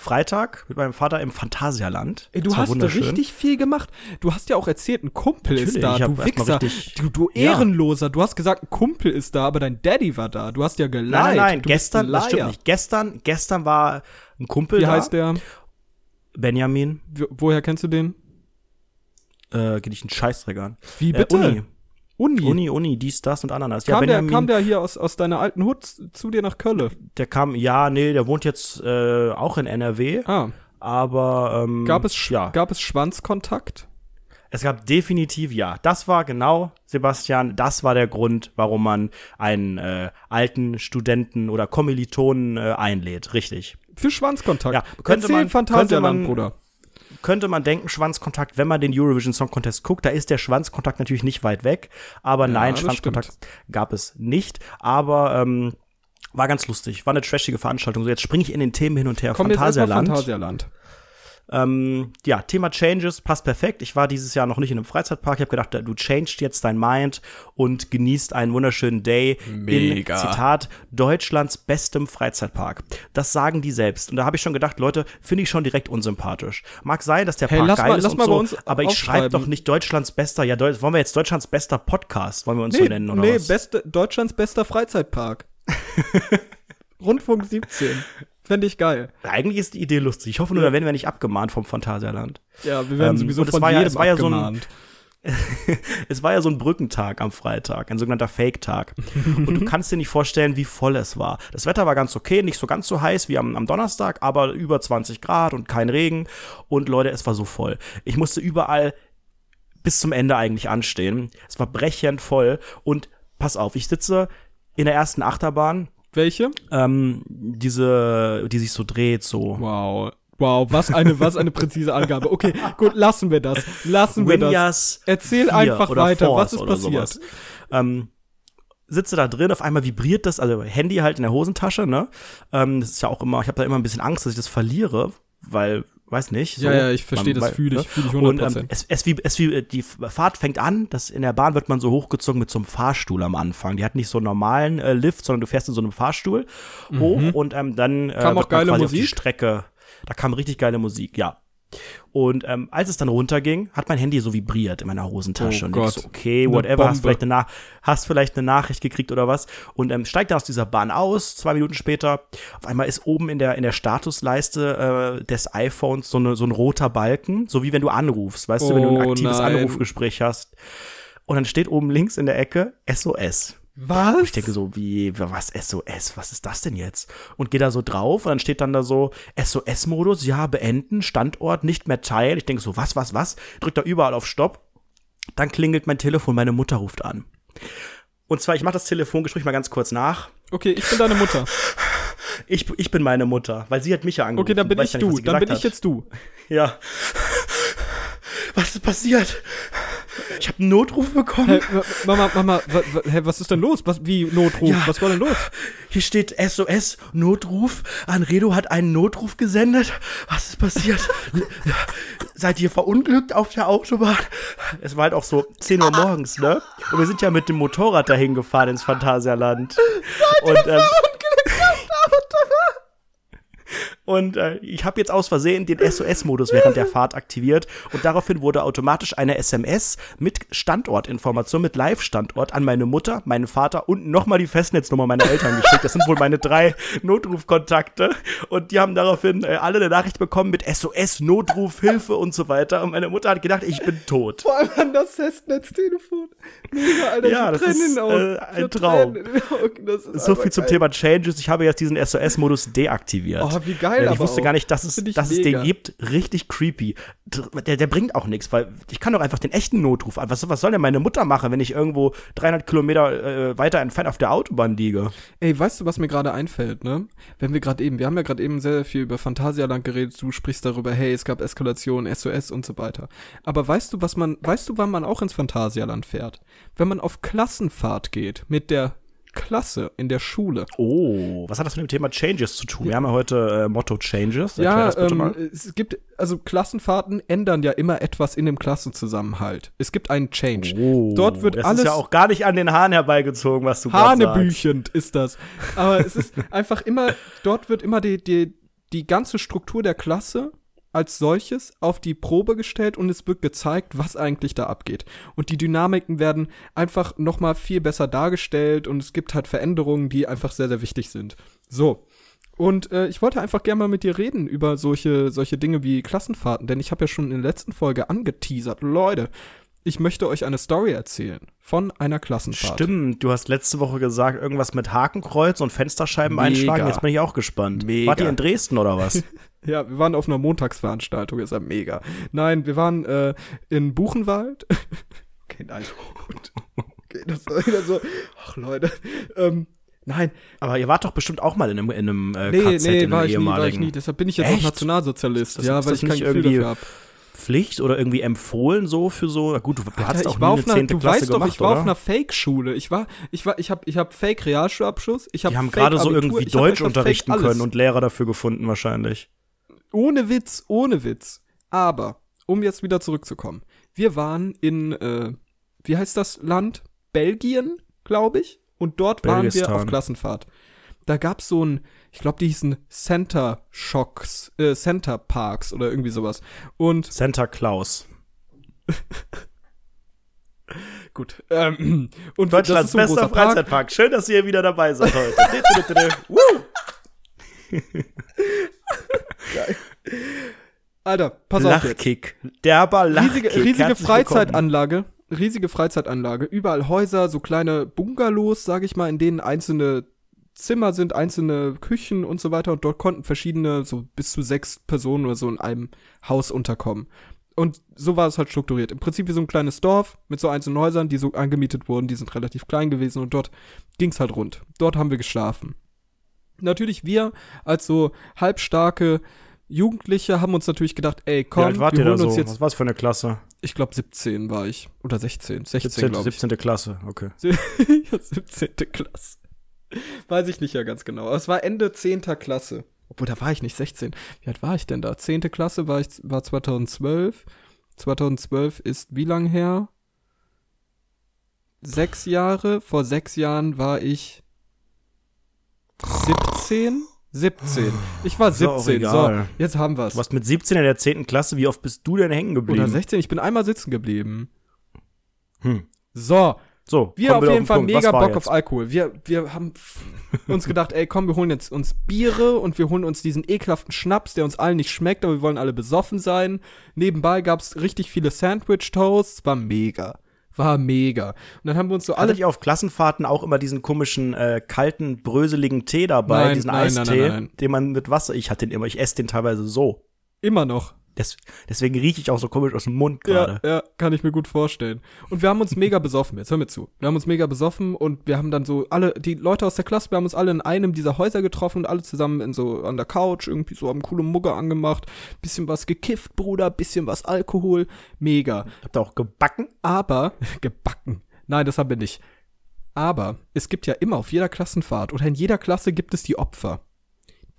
Freitag mit meinem Vater im Phantasialand. Ey, du hast richtig viel gemacht. Du hast ja auch erzählt, ein Kumpel Natürlich, ist da. Du Wichser. Du, du Ja. Ehrenloser. Du hast gesagt, ein Kumpel ist da, aber dein Daddy war da. Du hast ja geleitet. Nein, nein, nein, du gestern, das stimmt nicht. Gestern, gestern war ein Kumpel Wie da. heißt der? Benjamin. Wo- Woher kennst du den? Äh, geht nicht einen Scheißdreck an. Wie Äh, bitte? Uni. Uni. Uni, Uni, dies, das und Ananas. Ja, Kam, der, Benjamin, kam der hier aus, aus deiner alten Hut zu dir nach Köln? der kam, ja, nee, der wohnt jetzt äh, auch in NRW, Ah. aber ähm, Gab es, ja, gab es Schwanzkontakt? es gab definitiv ja. Das war genau, Sebastian, das war der Grund, warum man einen äh, alten Studenten oder Kommilitonen äh, einlädt, richtig. Für Schwanzkontakt. Ja, könnte Erzähl man- könnte man- Bruder. Könnte man denken, Schwanzkontakt, wenn man den Eurovision Song Contest guckt, da ist der Schwanzkontakt natürlich nicht weit weg. Aber nein, das Schwanzkontakt gab es nicht. Aber ähm, war ganz lustig. War eine trashige Veranstaltung. So, jetzt springe ich in den Themen hin und her. Komm jetzt erstmal Phantasialand. Ähm, ja, Thema Changes passt perfekt. Ich war dieses Jahr noch nicht in einem Freizeitpark. Ich habe gedacht, du changed jetzt dein Mind und genießt einen wunderschönen Day Mega. in, Zitat, Deutschlands bestem Freizeitpark. Das sagen die selbst. Und da habe ich schon gedacht, Leute, finde ich schon direkt unsympathisch. Mag sein, dass der Hey, Park lass geil mal- ist und so, aber ich schreibe doch nicht Deutschlands bester, ja, Deu wollen wir jetzt Deutschlands bester Podcast, wollen wir uns so Nee, nennen oder nee was? beste, Deutschlands bester Freizeitpark. Rundfunk 17. Fände ich geil. Eigentlich ist die Idee lustig. Ich hoffe nur, da werden wir nicht abgemahnt vom Phantasialand. Ja, wir werden Ähm, sowieso von war ja- jedem war ja so ein- abgemahnt. es war ja so ein Brückentag am Freitag, ein sogenannter Fake-Tag. Und du kannst dir nicht vorstellen, wie voll es war. Das Wetter war ganz okay, nicht so ganz so heiß wie am, am Donnerstag, aber über 20 Grad und kein Regen. Und Leute, es war so voll. Ich musste überall bis zum Ende eigentlich anstehen. Es war brechend voll. Und pass auf, ich sitze in der ersten Achterbahn. Welche? Ähm, diese, die sich so dreht, so. Wow. Wow, was eine, was eine präzise Angabe. Okay, gut, lassen wir das. Lassen wir das. Winjas Erzähl 4 einfach weiter, Force was ist passiert? Ähm, sitze da drin, auf einmal vibriert das, also Handy halt in der Hosentasche, ne? Ähm, das ist ja auch immer, ich habe da immer ein bisschen Angst, dass ich das verliere, weil, weiß nicht. Ja, ja, ich verstehe, das fühle ich, ne? fühle ich Und 100%. ähm, es, es, wie, es wie, die Fahrt fängt an, dass in der Bahn wird man so hochgezogen mit so einem Fahrstuhl am Anfang. Die hat nicht so einen normalen äh, Lift, sondern du fährst in so einem Fahrstuhl hoch und ähm, dann äh, Kam auch geile quasi auf die Musik? Strecke. Da kam richtig geile Musik, ja. Und ähm, als es dann runterging, hat mein Handy so vibriert in meiner Hosentasche. Oh und ich Gott. so, okay, whatever, hast vielleicht, eine Na hast vielleicht eine Nachricht gekriegt oder was. Und ähm, steigt dann aus dieser Bahn aus, zwei Minuten später. Auf einmal ist oben in der, in der Statusleiste äh, des iPhones so, eine, so ein roter Balken, so wie wenn du anrufst, weißt du, wenn du ein Oh aktives nein. Anrufgespräch hast. Und dann steht oben links in der Ecke SOS. Was? Und ich denke so, wie, was SOS, was ist das denn jetzt? Und gehe da so drauf und dann steht dann da so SOS-Modus, ja, beenden, Standort nicht mehr teilen. Ich denke so, was, was, was? Drück da überall auf Stopp. Dann klingelt mein Telefon, meine Mutter ruft an. Und zwar, ich mache das Telefongespräch mal ganz kurz nach. Okay, ich bin deine Mutter. Ich, ich bin meine Mutter, weil sie hat mich ja angerufen. Okay, dann bin ich nicht, was du. sie Dann bin ich jetzt du. Ja. Was ist passiert? Ich habe einen Notruf bekommen. Wa- Mama, Mama, wa, wa, hä, was ist denn los? Was, wie Notruf? Ja. Was war denn los? Hier steht SOS Notruf. Anredo hat einen Notruf gesendet. Was ist passiert? Seid ihr verunglückt auf der Autobahn? Es war halt auch so 10 Uhr morgens, ne? Und wir sind ja mit dem Motorrad dahin gefahren ins Phantasialand. Und, ähm, Und äh, ich habe jetzt aus Versehen den SOS-Modus während der Fahrt aktiviert und daraufhin wurde automatisch eine SMS mit Standortinformation, mit Live-Standort an meine Mutter, meinen Vater und nochmal die Festnetznummer meiner Eltern geschickt. Das sind wohl meine drei Notrufkontakte und die haben daraufhin äh, alle eine Nachricht bekommen mit SOS, Notruf, Hilfe und so weiter. Und meine Mutter hat gedacht, ich bin tot. Vor allem an das Festnetztelefon. Mega, Alter. Ja, das ist, äh, ein Traum. So viel zum geil. Thema Changes. Ich habe jetzt diesen SOS-Modus deaktiviert. Oh, wie geil, Denn ich aber wusste auch. gar nicht, dass es, ich dass es den gibt. Richtig creepy. Der, der bringt auch nichts, weil ich kann doch einfach den echten Notruf an. Was, was soll denn meine Mutter machen, wenn ich irgendwo 300 Kilometer äh, weiter entfernt auf der Autobahn liege? Ey, weißt du, was mir gerade einfällt, ne? Wenn wir gerade eben, wir haben ja gerade eben sehr viel über Phantasialand geredet, du sprichst darüber, hey, es gab Eskalation, SOS und so weiter. Aber weißt du, was man, weißt du, wann man auch ins Phantasialand fährt? Wenn man auf Klassenfahrt geht mit der Klasse in der Schule. Oh, was hat das mit dem Thema Changes zu tun? Wir haben ja heute äh, Motto Changes. Erklär Ja, das bitte ähm, mal. es gibt, also Klassenfahrten ändern ja immer etwas in dem Klassenzusammenhalt. Es gibt einen Change. Oh, Dort wird das alles ist ja auch gar nicht an den Haaren herbeigezogen, was du gerade sagst. Hanebüchend ist das. Aber es ist einfach immer, dort wird immer die, die, die ganze Struktur der Klasse als solches auf die Probe gestellt und es wird gezeigt, was eigentlich da abgeht. Und die Dynamiken werden einfach nochmal viel besser dargestellt und es gibt halt Veränderungen, die einfach sehr, sehr wichtig sind. So. Und äh, ich wollte einfach gerne mal mit dir reden über solche, solche Dinge wie Klassenfahrten, denn ich habe ja schon in der letzten Folge angeteasert. Leute, ich möchte euch eine Story erzählen von einer Klassenfahrt. Stimmt, du hast letzte Woche gesagt, irgendwas mit Hakenkreuz und Fensterscheiben Mega. einschlagen. Jetzt bin ich auch gespannt. Mega. Wart ihr in Dresden oder was? Ja, wir waren auf einer Montagsveranstaltung, ist ja mega. Nein, wir waren äh, in Buchenwald. okay, nein. Gut. Okay, das war wieder so. Ach, Leute. Ähm, nein, Aber ihr wart doch bestimmt auch mal in einem, in einem äh, nee, KZ nee, in war einem ich nie, war ich ehemaligen. nie. Deshalb bin ich jetzt Echt? auch Nationalsozialist. Das- ja, weil ich kein Gefühl irgendwie dafür habe. Pflicht oder irgendwie empfohlen so für so? Na Gut, du, du hast Alter, auch war nie eine einer, 10. du Klasse weißt doch, gemacht, ich war oder? auf einer Fake-Schule. Ich war, ich war, ich habe, ich habe Fake-Realschulabschluss. Ich habe Die haben gerade so irgendwie hab Deutsch unterrichten Fake können und Lehrer dafür gefunden wahrscheinlich. Ohne Witz, ohne Witz. Aber, um jetzt wieder zurückzukommen. Wir waren in, äh, wie heißt das Land? Belgien, glaube ich. Und dort waren wir Belgistan. auf Klassenfahrt. Da gab's so ein, ich glaube, die hießen Center Shocks, äh, Center Parks oder irgendwie sowas. Und Santa Claus. gut, ähm, und Deutschlands so bester großer Park. Freizeitpark. Schön, dass ihr wieder dabei seid heute. Alter, pass auf jetzt. Lachkick. Derber Lachkick. riesige, riesige Freizeitanlage, riesige Freizeitanlage, überall Häuser, so kleine Bungalows, sage ich mal, in denen einzelne Zimmer sind, einzelne Küchen und so weiter und dort konnten verschiedene, so bis zu sechs Personen oder so in einem Haus unterkommen. Und so war es halt strukturiert. Im Prinzip wie so ein kleines Dorf mit so einzelnen Häusern, die so angemietet wurden, die sind relativ klein gewesen und dort ging's halt rund. Dort haben wir geschlafen. Natürlich wir als so halbstarke Jugendliche haben uns natürlich gedacht, ey, komm, wir holen uns so? jetzt Was war's für eine Klasse? ich glaube 17 war ich. Oder 16. 16, 17. glaube ich. 17. Klasse, okay. ja, 17. Klasse. Weiß ich nicht ja ganz genau. Aber es war Ende 10. Klasse. Obwohl, da war ich nicht 16. Wie alt war ich denn da? 10. Klasse war ich, war 2012. 2012 ist wie lang her? Sechs Jahre. Vor sechs Jahren war ich 17? 17. Ich war Ist doch auch 17. So, jetzt haben wir's. Du warst mit 17 in der 10. Klasse, wie oft bist du denn hängen geblieben? Oder 16. Ich bin einmal sitzen geblieben. Hm. So, So, Wir auf wir jeden den Fall Punkt. mega Bock jetzt? auf Alkohol. Wir, wir haben uns gedacht, ey, komm, wir holen jetzt uns Biere und wir holen uns diesen ekelhaften Schnaps, der uns allen nicht schmeckt, aber wir wollen alle besoffen sein. Nebenbei gab's richtig viele Sandwich-Toasts. War mega. War mega. Und dann haben wir uns so alle. Hattet ihr auf Klassenfahrten auch immer diesen komischen, äh, kalten, bröseligen Tee dabei, Nein, diesen nein, Eistee, nein. den man mit Wasser, ich hatte den immer, ich esse den teilweise so. Immer noch. Des, deswegen rieche ich auch so komisch aus dem Mund gerade. Ja, ja, kann ich mir gut vorstellen. Und wir haben uns mega besoffen, jetzt hör mir zu. Wir haben uns mega besoffen und wir haben dann so alle, die Leute aus der Klasse, wir haben uns alle in einem dieser Häuser getroffen und alle zusammen in so an der Couch irgendwie so haben coole Mugge angemacht, bisschen was gekifft, Bruder, bisschen was Alkohol, mega. Habt ihr auch gebacken? Aber, gebacken. Nein, das haben wir nicht. Aber es gibt ja immer auf jeder Klassenfahrt oder in jeder Klasse gibt es die Opfer.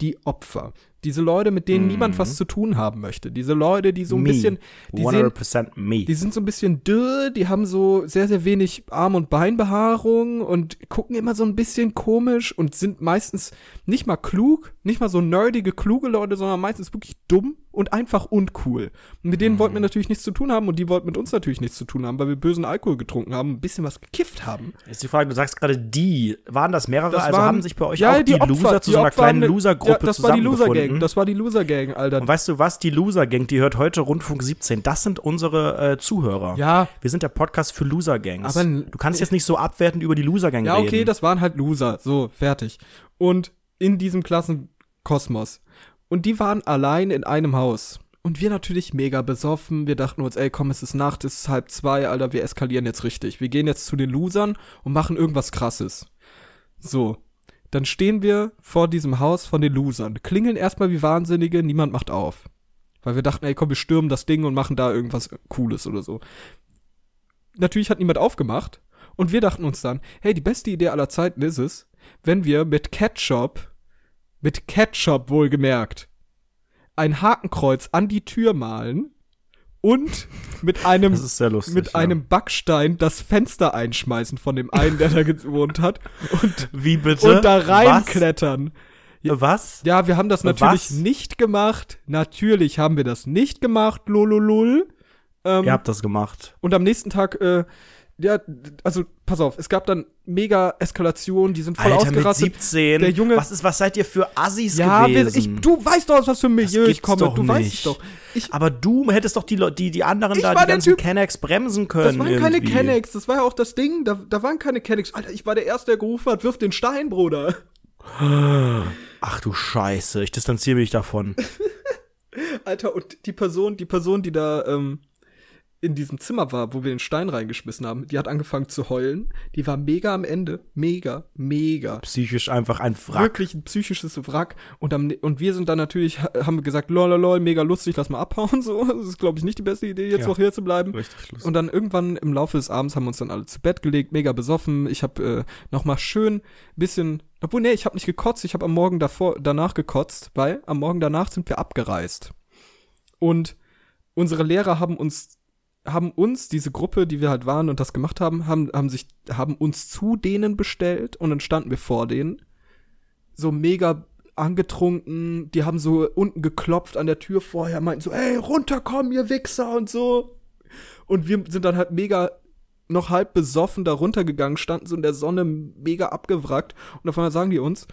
Die Opfer. Diese Leute, mit denen Mhm. niemand was zu tun haben möchte. Diese Leute, die so ein Me. bisschen, die sehen, 100% me. die sind so ein bisschen dürr, die haben so sehr, sehr wenig Arm- und Beinbehaarung und gucken immer so ein bisschen komisch und sind meistens nicht mal klug, nicht mal so nerdige, kluge Leute, sondern meistens wirklich dumm und einfach uncool. Und mit denen wollten wir natürlich nichts zu tun haben und die wollten mit uns natürlich nichts zu tun haben, weil wir bösen Alkohol getrunken haben, ein bisschen was gekifft haben. Jetzt die Frage, du sagst gerade die. Waren das mehrere? Das also waren- haben sich bei euch ja, auch die, Opfer, Loser zu die so einer Opfer kleinen Loser-Gruppe ja, das war die Loser-Gang, zusammengefunden? das war die Loser-Gang, Alter. Und weißt du was? Die Loser-Gang, die hört heute Rundfunk 17. Das sind unsere äh, Zuhörer. Ja, Wir sind der Podcast für Loser-Gangs. Aber- du kannst jetzt nicht so abwertend über die Loser-Gang Ja, reden. okay, das waren halt Loser. So, fertig. Und in diesem Klassenkosmos. Und die waren allein in einem Haus. Und wir natürlich mega besoffen. Wir dachten uns, ey, komm, es ist Nacht, es ist halb zwei, Alter, wir eskalieren jetzt richtig. Wir gehen jetzt zu den Losern und machen irgendwas krasses. So. Dann stehen wir vor diesem Haus von den Losern. Klingeln erstmal wie Wahnsinnige, niemand macht auf. Weil wir dachten, ey, komm, wir stürmen das Ding und machen da irgendwas Cooles oder so. Natürlich hat niemand aufgemacht. Und wir dachten uns dann, hey, die beste Idee aller Zeiten ist es, wenn wir mit Ketchup, mit Ketchup wohlgemerkt, ein Hakenkreuz an die Tür malen und mit einem, lustig. mit ja. einem Backstein das Fenster einschmeißen von dem einen, der da gewohnt hat und, Wie bitte? und da reinklettern. Was? Ja, wir haben das natürlich Was? nicht gemacht. Natürlich haben wir das nicht gemacht, lololol. Ähm, Ihr habt das gemacht. und am nächsten Tag, äh, ja, also pass auf, es gab dann mega Eskalationen, die sind voll Alter, mit ausgerastet. 17. Der Junge- was, ist, was seid ihr für Assis ja, gewesen? ich, du weißt doch, aus was für ein Milieu ich komme. Du weißt nicht. es doch. Ich, Aber du hättest doch die, die, die anderen da, die ganzen Kennex bremsen können. das waren keine irgendwie. Kennex, das war ja auch das Ding. Da, da waren keine Kennex. Alter, ich war der Erste, der gerufen hat, wirf den Stein, Bruder. Ach du Scheiße, ich distanziere mich davon. Alter, und die Person, die Person, die da ähm, in diesem Zimmer war, wo wir den Stein reingeschmissen haben, die hat angefangen zu heulen. Die war mega am Ende. Mega, mega. Psychisch einfach ein Wrack. Wirklich ein psychisches Wrack. Und, am, und wir sind dann natürlich, ha- haben wir gesagt, lol, lol, lol, mega lustig, lass mal abhauen. So, das ist, glaube ich, nicht die beste Idee, jetzt Ja. noch hier zu bleiben. Richtig lustig. Und dann irgendwann im Laufe des Abends haben wir uns dann alle zu Bett gelegt, mega besoffen. Ich habe äh, noch mal schön bisschen, obwohl nee, ich habe nicht gekotzt, ich habe am Morgen davor danach gekotzt, weil am Morgen danach sind wir abgereist. Und unsere Lehrer haben uns haben uns diese Gruppe, die wir halt waren und das gemacht haben, haben haben sich haben uns zu denen bestellt und dann standen wir vor denen so mega angetrunken, die haben so unten geklopft an der Tür vorher, meinten so, ey, runterkommen, ihr Wichser und so. Und wir sind dann halt mega noch halb besoffen da runtergegangen, standen so in der Sonne mega abgewrackt und auf einmal sagen die uns,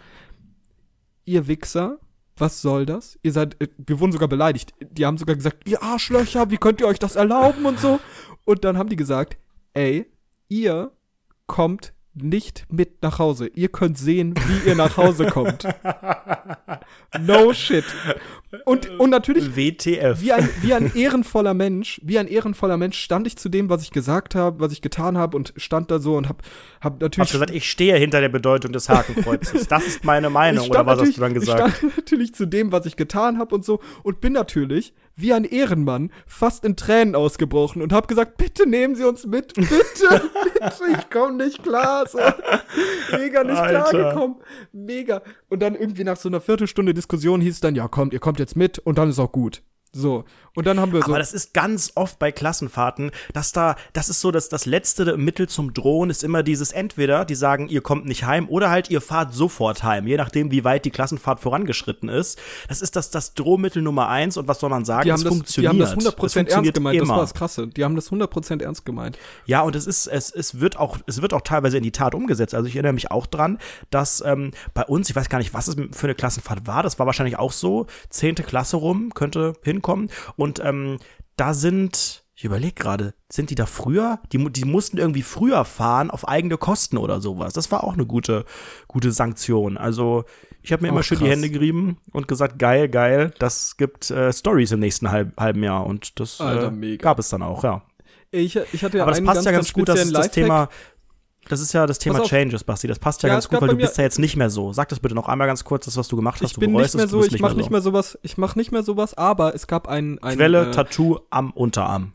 ihr Wichser, was soll das? Ihr seid, äh, wir wurden sogar beleidigt. Die haben sogar gesagt, ihr Arschlöcher, wie könnt ihr euch das erlauben und so. Und dann haben die gesagt, ey, ihr kommt nicht mit nach Hause. Ihr könnt sehen, wie ihr nach Hause kommt. No shit. Und, und natürlich, WTF. wie ein, wie ein ehrenvoller Mensch, wie ein ehrenvoller Mensch stand ich zu dem, was ich gesagt habe, was ich getan habe und stand da so und hab, hab natürlich. Hast gesagt, ich stehe hinter der Bedeutung des Hakenkreuzes. Das ist meine Meinung. Oder was hast du dann gesagt? Ich stand natürlich zu dem, was ich getan habe und so und bin natürlich wie ein Ehrenmann fast in Tränen ausgebrochen und habe gesagt, bitte nehmen Sie uns mit, bitte, bitte, ich komme nicht klar, so mega nicht Alter. klargekommen, mega. Und dann irgendwie nach so einer Viertelstunde Diskussion hieß es dann, ja kommt, ihr kommt jetzt mit und dann ist auch gut. So und dann haben wir so. Aber das ist ganz oft bei Klassenfahrten, dass da, das ist so, dass das letzte Mittel zum Drohen ist immer dieses entweder, die sagen, ihr kommt nicht heim, oder halt ihr fahrt sofort heim, je nachdem, wie weit die Klassenfahrt vorangeschritten ist. Das ist das, das Drohmittel Nummer eins und was soll man sagen? die haben, es das, die funktioniert. haben das Es 100% ernst funktioniert gemeint, das immer. war das Krasse. Die haben das 100% ernst gemeint. Ja, und es ist, es, es wird auch, es wird auch teilweise in die Tat umgesetzt. Also ich erinnere mich auch dran, dass ähm, bei uns, ich weiß gar nicht, was es für eine Klassenfahrt war, das war wahrscheinlich auch so, zehnte Klasse rum, könnte hinkommen. Und ähm, da sind, ich überlege gerade, sind die da früher? Die, die mussten irgendwie früher fahren auf eigene Kosten oder sowas. Das war auch eine gute, gute Sanktion. Also ich habe mir immer Auch schön die krass. Hände gerieben und gesagt, geil, geil, das gibt äh, Stories im nächsten halb, halben Jahr. Und das Alter, äh, gab es dann auch, ja. Ich, ich hatte ja Aber das passt ja ganz gut, das speziellen ist das. Thema. Das ist ja das Thema. Changes, Basti. Das passt ja, Ja, ganz gut, weil du bist ja jetzt nicht mehr so. Sag das bitte noch einmal ganz kurz, das, was du gemacht hast. Ich du bin bereust nicht mehr so, ich mache nicht so. mehr sowas, ich mache nicht mehr sowas, aber es gab ein, ein Quelle, äh, Tattoo am Unterarm.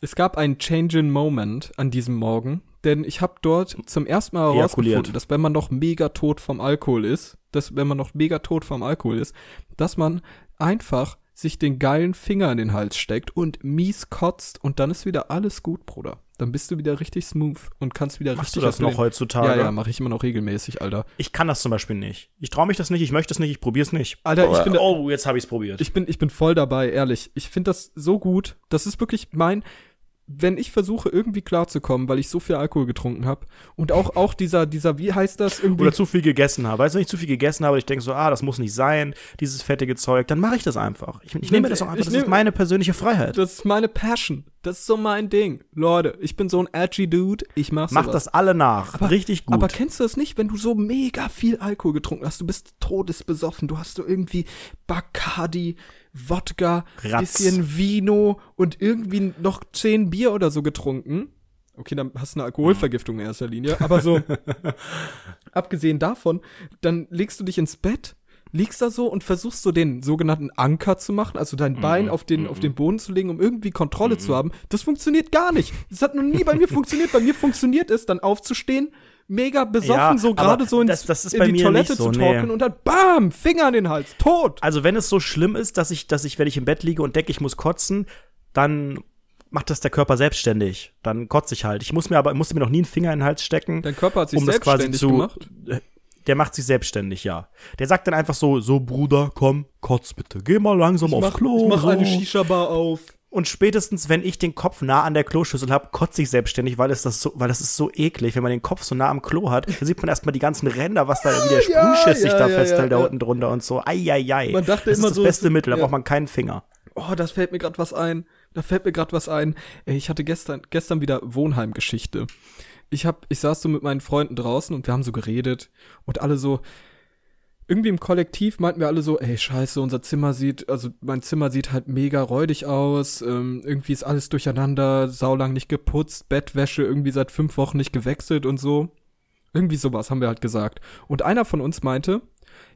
es gab einen Change-in Moment an diesem Morgen, denn ich habe dort zum ersten Mal herausgefunden, dass wenn man noch mega tot vom Alkohol ist, dass wenn man noch mega tot vom Alkohol ist, dass man einfach sich den geilen Finger in den Hals steckt und mies kotzt und dann ist wieder alles gut, Bruder. Dann bist du wieder richtig smooth und kannst wieder Machst richtig du das noch heutzutage? Ja, ja, mache ich immer noch regelmäßig, Alter. Ich kann das zum Beispiel nicht. Ich traue mich das nicht, ich möchte es nicht, ich probiere es nicht. Alter, ich bin da- oh, jetzt habe ich es probiert. Ich bin, ich bin voll dabei, ehrlich. Ich finde das so gut. Das ist wirklich mein, wenn ich versuche, irgendwie klarzukommen, weil ich so viel Alkohol getrunken habe. Und auch, auch dieser, dieser, wie heißt das irgendwie? Oder zu viel gegessen habe. Weißt du, wenn ich zu viel gegessen habe, ich denke so, ah, das muss nicht sein, dieses fettige Zeug, dann mache ich das einfach. Ich, ich nehme das auch einfach. Das nehm- ist meine persönliche Freiheit. das ist meine Passion. Das ist so mein Ding. Leute, ich bin so ein edgy Dude. Ich mach Mach das alle nach. Richtig gut. Aber kennst du das nicht, wenn du so mega viel Alkohol getrunken hast? Du bist todesbesoffen. Du hast so irgendwie Bacardi, Wodka, Ratz. bisschen Vino und irgendwie noch zehn Bier oder so getrunken. Okay, dann hast du eine Alkoholvergiftung in erster Linie. Aber so, abgesehen davon, dann legst du dich ins Bett, liegst da so und versuchst so den sogenannten Anker zu machen, also dein Bein auf den, auf den Boden zu legen, um irgendwie Kontrolle zu haben. Das funktioniert gar nicht. Das hat noch nie bei mir funktioniert. Bei mir funktioniert es, dann aufzustehen, mega besoffen, Ja, so gerade so ins, das- das ist in die Toilette so, zu torkeln nee. und dann BAM! Finger an den Hals, tot! Also wenn es so schlimm ist, dass ich, dass ich, wenn ich im Bett liege und denke, ich muss kotzen, dann macht das der Körper selbstständig. Dann kotze ich halt. Ich muss mir aber, musste mir noch nie einen Finger in den Hals stecken. Dein Körper hat sich um das quasi selbstständig zu. gemacht. Der macht sich selbstständig, ja. Der sagt dann einfach so, so Bruder, komm, kotz bitte. Geh mal langsam Ich aufs mach, Klo. ich mach so. eine Shisha-Bar auf. Und spätestens, wenn ich den Kopf nah an der Kloschüssel habe, kotze ich selbstständig, weil es das so, weil das ist so eklig, wenn man den Kopf so nah am Klo hat. Da sieht man erstmal die ganzen Ränder, was da der ja, Sprühschiss sich ja, da ja, festhält, ja, da ja. unten drunter und so. Eieiei. Man dachte das immer ist das so, beste es- Mittel, da ja. braucht man keinen Finger. Oh, das fällt mir gerade was ein. Da fällt mir gerade was ein. Ich hatte gestern, gestern wieder Wohnheimgeschichte. Ich hab, ich saß so mit meinen Freunden draußen und wir haben so geredet und alle so, irgendwie im Kollektiv meinten wir alle so, ey, scheiße, unser Zimmer sieht, also mein Zimmer sieht halt mega räudig aus, ähm, irgendwie ist alles durcheinander, saulang nicht geputzt, Bettwäsche irgendwie seit fünf Wochen nicht gewechselt und so. Irgendwie sowas haben wir halt gesagt. Und einer von uns meinte,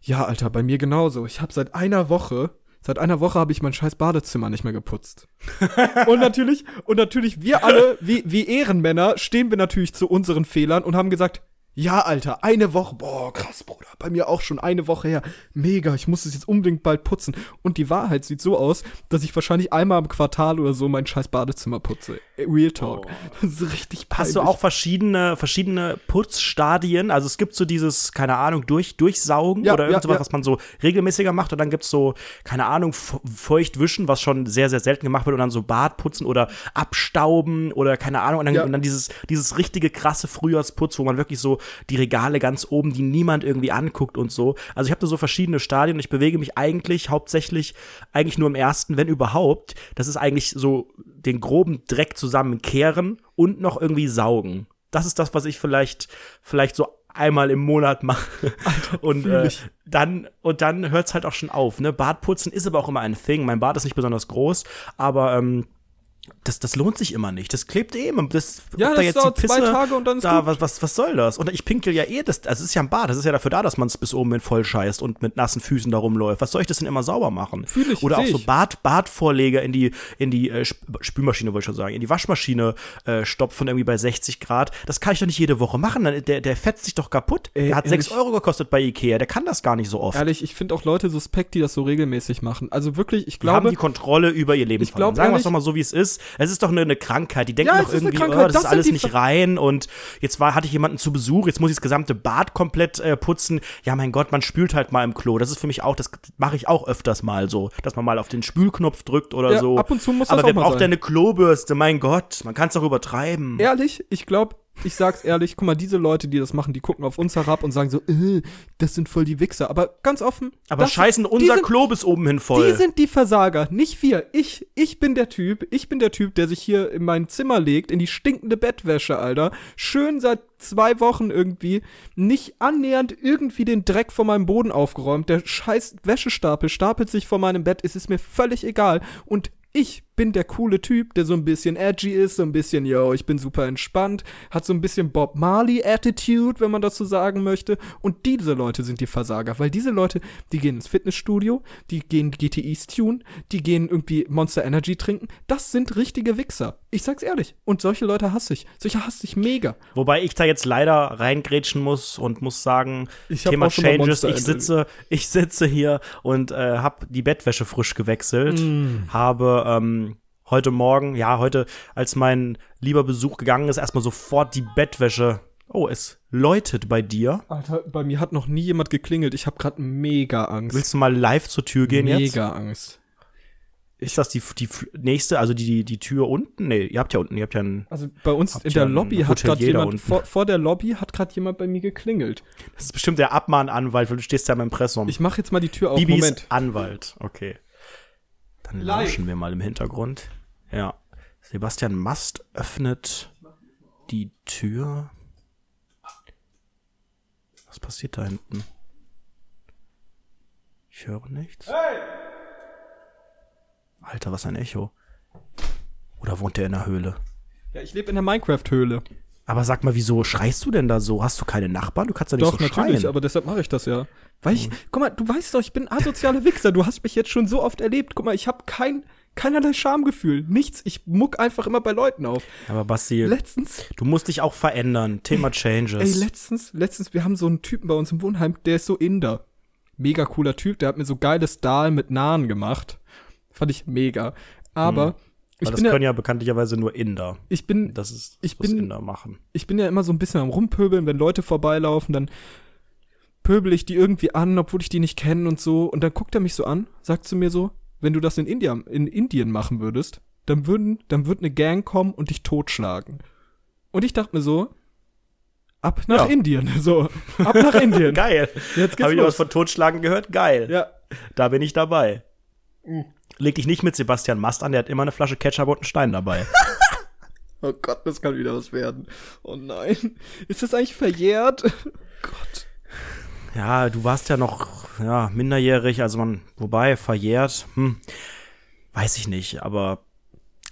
ja, Alter, bei mir genauso. Ich habe seit einer Woche, seit einer Woche habe ich mein scheiß Badezimmer nicht mehr geputzt. und natürlich, und natürlich wir alle, wie, wie Ehrenmänner, stehen wir natürlich zu unseren Fehlern und haben gesagt, ja, Alter, eine Woche, boah, krass, Bruder, bei mir auch schon eine Woche her. Mega, ich muss es jetzt unbedingt bald putzen. Und die Wahrheit sieht so aus, dass ich wahrscheinlich einmal im Quartal oder so mein scheiß Badezimmer putze. Real Talk. Das ist richtig peinlich. Hast du auch verschiedene, verschiedene Putzstadien? Also es gibt so dieses, keine Ahnung, durch, Durchsaugen Ja, oder ja, irgend sowas, ja. was man so regelmäßiger macht und dann gibt's so, keine Ahnung, fe- feucht wischen, was schon sehr, sehr selten gemacht wird und dann so Badputzen oder abstauben oder keine Ahnung und dann, und dann dieses, dieses richtige krasse Frühjahrsputz, wo man wirklich so die Regale ganz oben, die niemand irgendwie anguckt und so. Also ich habe da so verschiedene Stadien und ich bewege mich eigentlich hauptsächlich eigentlich nur im ersten, wenn überhaupt. Das ist eigentlich so den groben Dreck zusammenkehren und noch irgendwie saugen. Das ist das, was ich vielleicht, vielleicht so einmal im Monat mache. und fühl äh, dann und dann hört's halt auch schon auf. Ne? Bartputzen ist aber auch immer ein Thing. Mein Bart ist nicht besonders groß, aber ähm, das, das lohnt sich immer nicht. Das klebt eh immer. Das, Ja, das die dauert zwei Tage und dann ist da, gut. was, was, was soll das? Und ich pinkel ja eh, das, also es ist ja ein Bad, das ist ja dafür da, dass man es bis oben hin voll scheißt und mit nassen Füßen da rumläuft. Was soll ich das denn immer sauber machen? Fühl ich, Oder auch so. Bad, Badvorleger in die, in die äh, Sp- Spülmaschine, wollte ich schon sagen, in die Waschmaschine äh, stopfen, irgendwie bei 60 Grad. Das kann ich doch nicht jede Woche machen. Dann, der, der fetzt sich doch kaputt. Ey, der hat 6 ehrlich. Euro gekostet bei Ikea, der kann das gar nicht so oft. Ehrlich, ich finde auch Leute suspekt, die das so regelmäßig machen. Also wirklich, ich Die haben glaube, die Kontrolle über ihr Leben. Ich glaub, Sagen wir es doch mal so, wie es ist. Es ist doch eine, eine Krankheit. Die denken Ja, doch irgendwie, oh, das, Das ist alles nicht rein. Und jetzt war, hatte ich jemanden zu Besuch, jetzt muss ich das gesamte Bad komplett äh, putzen. Ja, mein Gott, man spült halt mal im Klo. Das ist für mich auch, das mache ich auch öfters mal so, dass man mal auf den Spülknopf drückt oder Ja, so. ab und zu muss das Aber auch wer braucht denn eine Klobürste? Mein Gott, man kann es doch übertreiben. ehrlich, ich glaube, ich sag's ehrlich, guck mal, diese Leute, die das machen, die gucken auf uns herab und sagen so, äh, das sind voll die Wichser. Aber ganz offen, Aber das, scheißen unser sind- Klo bis oben hin voll. Die sind die Versager, nicht wir. Ich, ich bin der Typ, ich bin der Typ, der sich hier in mein Zimmer legt, in die stinkende Bettwäsche, Alter. Schön seit zwei Wochen irgendwie, nicht annähernd irgendwie den Dreck von meinem Boden aufgeräumt. Der scheiß Wäschestapel stapelt sich vor meinem Bett, es ist mir völlig egal. Und ich bin der coole Typ, der so ein bisschen edgy ist, so ein bisschen, yo, ich bin super entspannt, hat so ein bisschen Bob Marley Attitude, wenn man das so sagen möchte. Und diese Leute sind die Versager, weil diese Leute, die gehen ins Fitnessstudio, die gehen GTIs tun, die gehen irgendwie Monster Energy trinken. Das sind richtige Wichser. Ich sag's ehrlich. Und solche Leute hasse ich. Solche hasse ich mega. Wobei ich da jetzt leider reingrätschen muss und muss sagen, Ich Thema Changes, ich sitze, ich sitze hier und äh, habe die Bettwäsche frisch gewechselt, Mm. habe ähm, heute Morgen, ja, heute, als mein lieber Besuch gegangen ist, erstmal sofort die Bettwäsche. Oh, es läutet bei dir. Alter, bei mir hat noch nie jemand geklingelt. Ich habe gerade mega Angst. Willst du mal live zur Tür gehen jetzt? mega Angst. Ist das die, die nächste, also die, die, die Tür unten? Nee, ihr habt ja unten, ihr habt ja ein, Also bei uns in der einen Lobby hat gerade jemand, vor, vor der Lobby hat gerade jemand bei mir geklingelt. das ist bestimmt der Abmahnanwalt, weil du stehst ja im Impressum. Ich mache jetzt mal die Tür auf. Bibis Moment. Anwalt, okay. Dann Live. lauschen wir mal im Hintergrund. Ja. Sebastian Mast öffnet die Tür. Was passiert da hinten? Ich höre nichts. Alter, was ein Echo. Oder wohnt der in der Höhle? Ja, ich lebe in der Minecraft-Höhle. Aber sag mal, wieso schreist du denn da so? Hast du keine Nachbarn? Du kannst doch nicht Doch, so natürlich, schreien. aber deshalb mache ich das ja. Weil ich, guck mal, du weißt doch, ich bin asozialer Wichser. Du hast mich jetzt schon so oft erlebt. Guck mal, ich habe kein, keinerlei Schamgefühl. Nichts. Ich muck einfach immer bei Leuten auf. aber Basti, Letztens, du musst dich auch verändern. Thema Changes. ey, letztens, letztens, wir haben so einen Typen bei uns im Wohnheim, der ist so Inder. Mega cooler Typ, der hat mir so geiles Dahl mit Nahen gemacht. Fand ich mega. Aber ich Weil das bin, ja, können ja bekanntlicherweise nur Inder. ich bin Das ist, Ich bin- Inder machen. ich bin ja immer so ein bisschen am Rumpöbeln, wenn Leute vorbeilaufen, dann pöbel ich die irgendwie an, obwohl ich die nicht kenne und so. Und dann guckt er mich so an, sagt zu mir so, wenn du das in, India, in Indien machen würdest, dann würden, dann wird eine Gang kommen und dich totschlagen. Und ich dachte mir so, ab nach Ja. Indien, so, ab nach Indien. Geil. Jetzt geht's Habe ich was von Totschlagen gehört? Geil. Ja, Da bin ich dabei. Leg dich nicht mit Sebastian Mast an, der hat immer eine Flasche Ketchup und einen Stein dabei. oh Gott, das kann wieder was werden. Oh nein, ist das eigentlich verjährt? Gott. ja, du warst ja noch ja, minderjährig, also man, wobei, verjährt, hm, weiß ich nicht, aber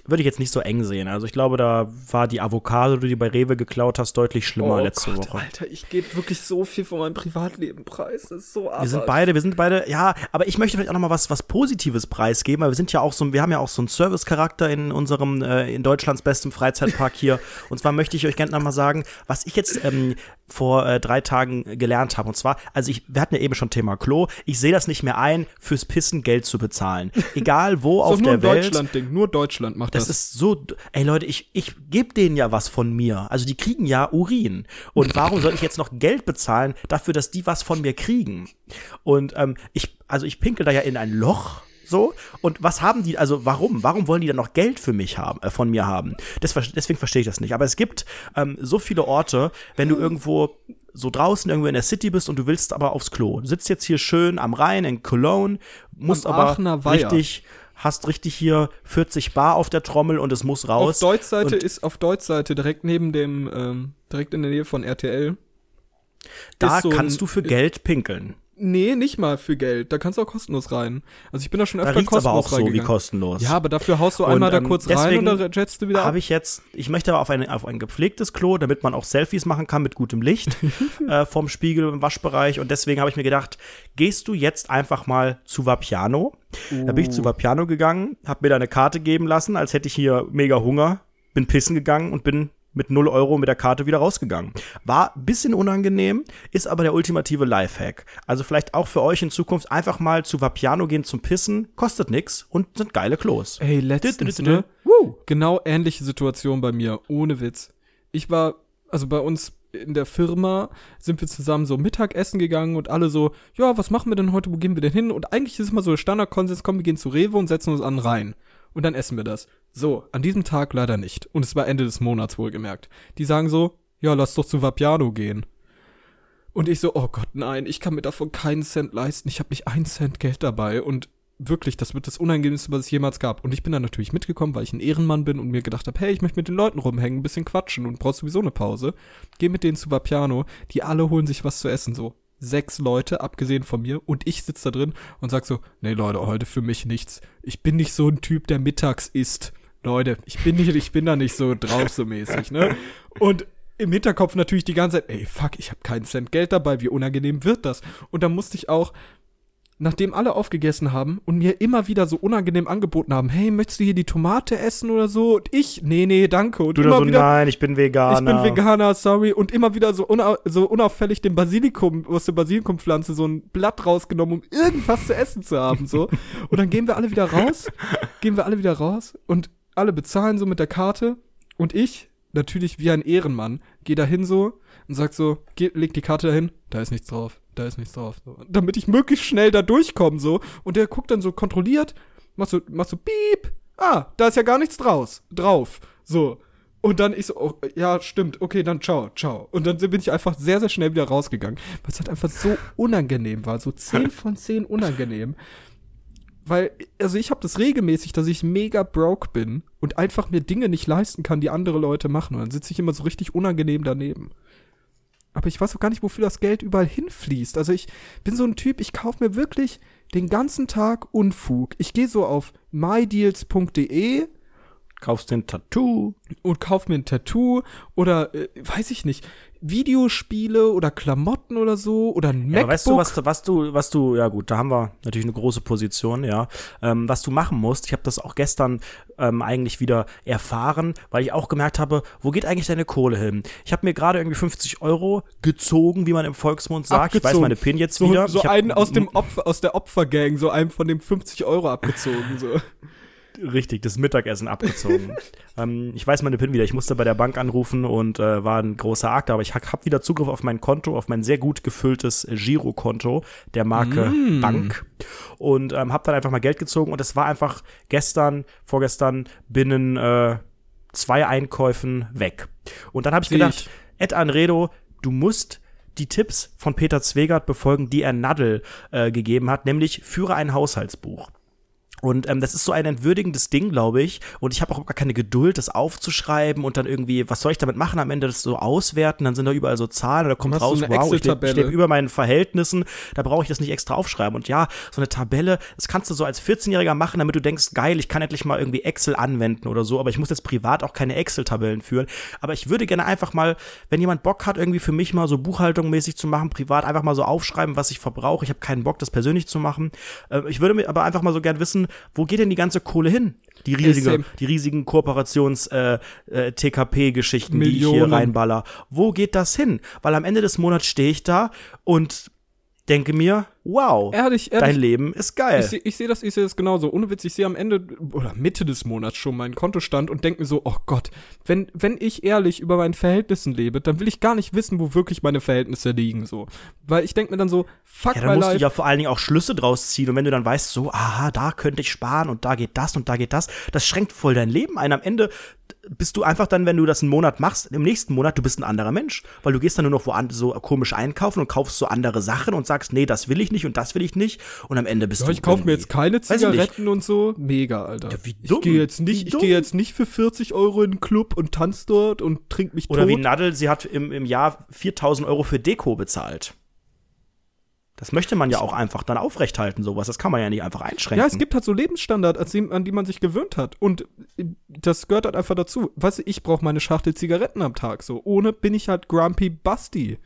würde ich jetzt nicht so eng sehen. Also ich glaube, da war die Avocado, die du bei Rewe geklaut hast, deutlich schlimmer letzte Oh Gott, Woche. Alter, ich gebe wirklich so viel von meinem Privatleben preis. Das ist so Wir sind beide, wir sind beide, ja, aber ich möchte vielleicht auch noch mal was, was Positives preisgeben, weil wir sind ja auch so, wir haben ja auch so einen Service-Charakter in unserem, äh, in Deutschlands bestem Freizeitpark hier. Und zwar möchte ich euch gerne noch mal sagen, was ich jetzt ähm, vor äh, drei Tagen gelernt habe. Und zwar, also ich, wir hatten ja eben schon Thema Klo. Ich sehe das nicht mehr ein, fürs Pissen Geld zu bezahlen. Egal wo auf nur der Welt. Deutschland-Ding. Nur Deutschland macht das. Das ist so, ey Leute, ich, ich gebe denen ja was von mir. Also die kriegen ja Urin. Und warum soll ich jetzt noch Geld bezahlen dafür, dass die was von mir kriegen? Und ähm, ich, also ich pinkel da ja in ein Loch. So, und was haben die, also warum? Warum wollen die dann noch Geld für mich haben, äh, von mir haben? Das, deswegen verstehe ich das nicht. Aber es gibt ähm, so viele Orte, wenn du irgendwo so draußen irgendwo in der City bist und du willst aber aufs Klo. Du sitzt jetzt hier schön am Rhein in Cologne, musst Am aber richtig, hast richtig hier 40 Bar auf der Trommel und es muss raus. Auf Deutschseite ist auf Deutschseite direkt neben dem, ähm, direkt in der Nähe von RTL. da so kannst ein- du für Geld pinkeln. Nee, nicht mal für Geld. Da kannst du auch kostenlos rein. Also ich bin da schon Da öfter aber kostenlos auch so wie kostenlos. Ja, aber dafür haust du Und, einmal da ähm, kurz rein und dann jetst du wieder ab. habe ich jetzt, ich möchte aber auf, eine, auf ein gepflegtes Klo, damit man auch Selfies machen kann mit gutem Licht äh, vom Spiegel im Waschbereich. Und deswegen habe ich mir gedacht, gehst du jetzt einfach mal zu Vapiano? Da bin ich Oh. zu Vapiano gegangen, habe mir da eine Karte geben lassen, als hätte ich hier mega Hunger, bin pissen gegangen und bin mit 0 Euro mit der Karte wieder rausgegangen. War ein bisschen unangenehm, ist aber der ultimative Lifehack. Also vielleicht auch für euch in Zukunft einfach mal zu Vapiano gehen zum Pissen, kostet nix und sind geile Klos. Ey, letztens, ne? Woo. Genau ähnliche Situation bei mir, ohne Witz. Ich war, also bei uns in der Firma sind wir zusammen so Mittagessen gegangen und alle so, ja, was machen wir denn heute, wo gehen wir denn hin? Und eigentlich ist immer so der Standardkonsens, komm, wir gehen zu Rewe und setzen uns an den Rhein. Und dann essen wir das. So, an diesem Tag leider nicht. Und es war Ende des Monats wohlgemerkt. Die sagen so, ja, lass doch zu Vapiano gehen. Und ich so, oh Gott, nein, ich kann mir davon keinen Cent leisten. Ich habe nicht einen Cent Geld dabei. Und wirklich, das wird das Unangenehmste, was es jemals gab. Und ich bin dann natürlich mitgekommen, weil ich ein Ehrenmann bin und mir gedacht habe, hey, ich möchte mit den Leuten rumhängen, ein bisschen quatschen und brauchst sowieso eine Pause. Geh mit denen zu Vapiano. Die alle holen sich was zu essen, so. Sechs Leute, abgesehen von mir, und ich sitze da drin und sag so, nee, Leute, heute für mich nichts. Ich bin nicht so ein Typ, der mittags isst. Leute, ich bin nicht, ich bin da nicht so drauf so mäßig, ne? Und im Hinterkopf natürlich die ganze Zeit, ey, fuck, ich habe keinen Cent Geld dabei, wie unangenehm wird das? Und dann musste ich auch, nachdem alle aufgegessen haben und mir immer wieder so unangenehm angeboten haben, hey, möchtest du hier die Tomate essen oder so? Und ich, nee, nee, danke. Und Du da immer so, wieder, nein, ich bin Veganer. ich bin Veganer, sorry. Und immer wieder so, unau so unauffällig den Basilikum, aus der Basilikumpflanze so ein Blatt rausgenommen, um irgendwas zu essen zu haben, so. Und dann gehen wir alle wieder raus, gehen wir alle wieder raus und alle bezahlen so mit der Karte. Und ich, natürlich wie ein Ehrenmann, gehe da hin so und sag so, geh, leg die Karte dahin, da ist nichts drauf, da ist nichts drauf. So. Damit ich möglichst schnell da durchkomme, so. Und der guckt dann so kontrolliert, machst so, machst so, piep, ah, da ist ja gar nichts draus, drauf. So. Und dann ich so, oh, ja, stimmt, okay, dann ciao, ciao. Und dann bin ich einfach sehr, sehr schnell wieder rausgegangen, weil es halt einfach so unangenehm war, so 10 von 10 unangenehm. Weil, also ich habe das regelmäßig, dass ich mega broke bin und einfach mir Dinge nicht leisten kann, die andere Leute machen. Und dann sitze ich immer so richtig unangenehm daneben. Aber ich weiß auch gar nicht, wofür das Geld überall hinfließt. Also ich bin so ein Typ, ich kaufe mir wirklich den ganzen Tag Unfug. Ich gehe so auf mydeals.de Kaufst den Tattoo. und kauf mir ein Tattoo oder äh, weiß ich nicht, Videospiele oder Klamotten oder so oder ein Ja, MacBook. aber weißt du, was, du- was du, was du, ja gut, da haben wir natürlich eine große Position, ja. Ähm, was du machen musst, ich habe das auch gestern ähm, eigentlich wieder erfahren, weil ich auch gemerkt habe, wo geht eigentlich deine Kohle hin? Ich habe mir gerade irgendwie 50 Euro gezogen, wie man im Volksmund sagt. Ich weiß Abgezogen. meine PIN jetzt so, wieder. so hab- einen aus dem Opfer, aus der Opfergang, so einem von dem 50 Euro abgezogen. So. Richtig, das Mittagessen abgezogen. ähm, ich weiß meine PIN wieder. Ich musste bei der Bank anrufen und äh, war ein großer Akt, aber ich habe wieder Zugriff auf mein Konto, auf mein sehr gut gefülltes Girokonto der Marke Mm. Bank und ähm, habe dann einfach mal Geld gezogen und es war einfach gestern, vorgestern binnen äh, zwei Einkäufen weg. Und dann habe ich Seh gedacht. Ed Anredo, du musst die Tipps von Peter Zwegert befolgen, die er Nadel äh, gegeben hat, nämlich führe ein Haushaltsbuch. Und ähm, das ist so ein entwürdigendes Ding, glaube ich. Und ich habe auch gar keine Geduld, das aufzuschreiben und dann irgendwie, was soll ich damit machen? Am Ende das so auswerten, dann sind da überall so Zahlen da kommt raus, wow, ich lebe leb über meinen Verhältnissen, da brauche ich das nicht extra aufschreiben. Und ja, so eine Tabelle, das kannst du so als 14-Jähriger machen, damit du denkst, geil, ich kann endlich mal irgendwie Excel anwenden oder so, aber ich muss jetzt privat auch keine Excel-Tabellen führen. Aber ich würde gerne einfach mal, wenn jemand Bock hat, irgendwie für mich mal so Buchhaltung mäßig zu machen, privat einfach mal so aufschreiben, was ich verbrauche. Ich habe keinen Bock, das persönlich zu machen. Äh, ich würde mir aber einfach mal so gern wissen, wo geht denn die ganze Kohle hin? Die riesige, die riesigen Kooperations äh, äh, TKP-Geschichten, die ich hier reinballer. Wo geht das hin? Weil am Ende des Monats stehe ich da und denke mir, wow, Ehrlich, dein ehrlich. Leben ist geil. Ich sehe ich seh das, ich sehe das genauso. Ohne Witz, ich sehe am Ende oder Mitte des Monats schon meinen Kontostand und denke mir so, oh Gott, wenn, wenn ich ehrlich über meinen Verhältnissen lebe, dann will ich gar nicht wissen, wo wirklich meine Verhältnisse liegen, so. Weil ich denke mir dann so, fuck ja, dann musst life. du ja vor allen Dingen auch Schlüsse draus ziehen. Und wenn du dann weißt, so, aha, da könnte ich sparen und da geht das und da geht das, das schränkt voll dein Leben ein. Am Ende bist du einfach dann, wenn du das einen Monat machst, im nächsten Monat, du bist ein anderer Mensch. Weil du gehst dann nur noch woanders so komisch einkaufen und kaufst so andere Sachen und sagst, nee, das will ich nicht und das will ich nicht. Und am Ende bist Ja, du. ich kaufe mir jetzt keine ich. Zigaretten und so. Mega, Alter. Ja, wie ich dumm. gehe jetzt nicht, ich gehe jetzt nicht für 40 Euro in den Club und tanz dort und trink mich Oder tot. wie Nadel, sie hat im, im Jahr 4000 Euro für Deko bezahlt. Das möchte man ja auch einfach dann aufrechthalten, sowas. Das kann man ja nicht einfach einschränken. Ja, es gibt halt so Lebensstandard, an die, an die man sich gewöhnt hat. Und äh, das gehört halt einfach dazu. Weißt du, ich brauche meine Schachtel Zigaretten am Tag. So, ohne bin ich halt Grumpy Basti.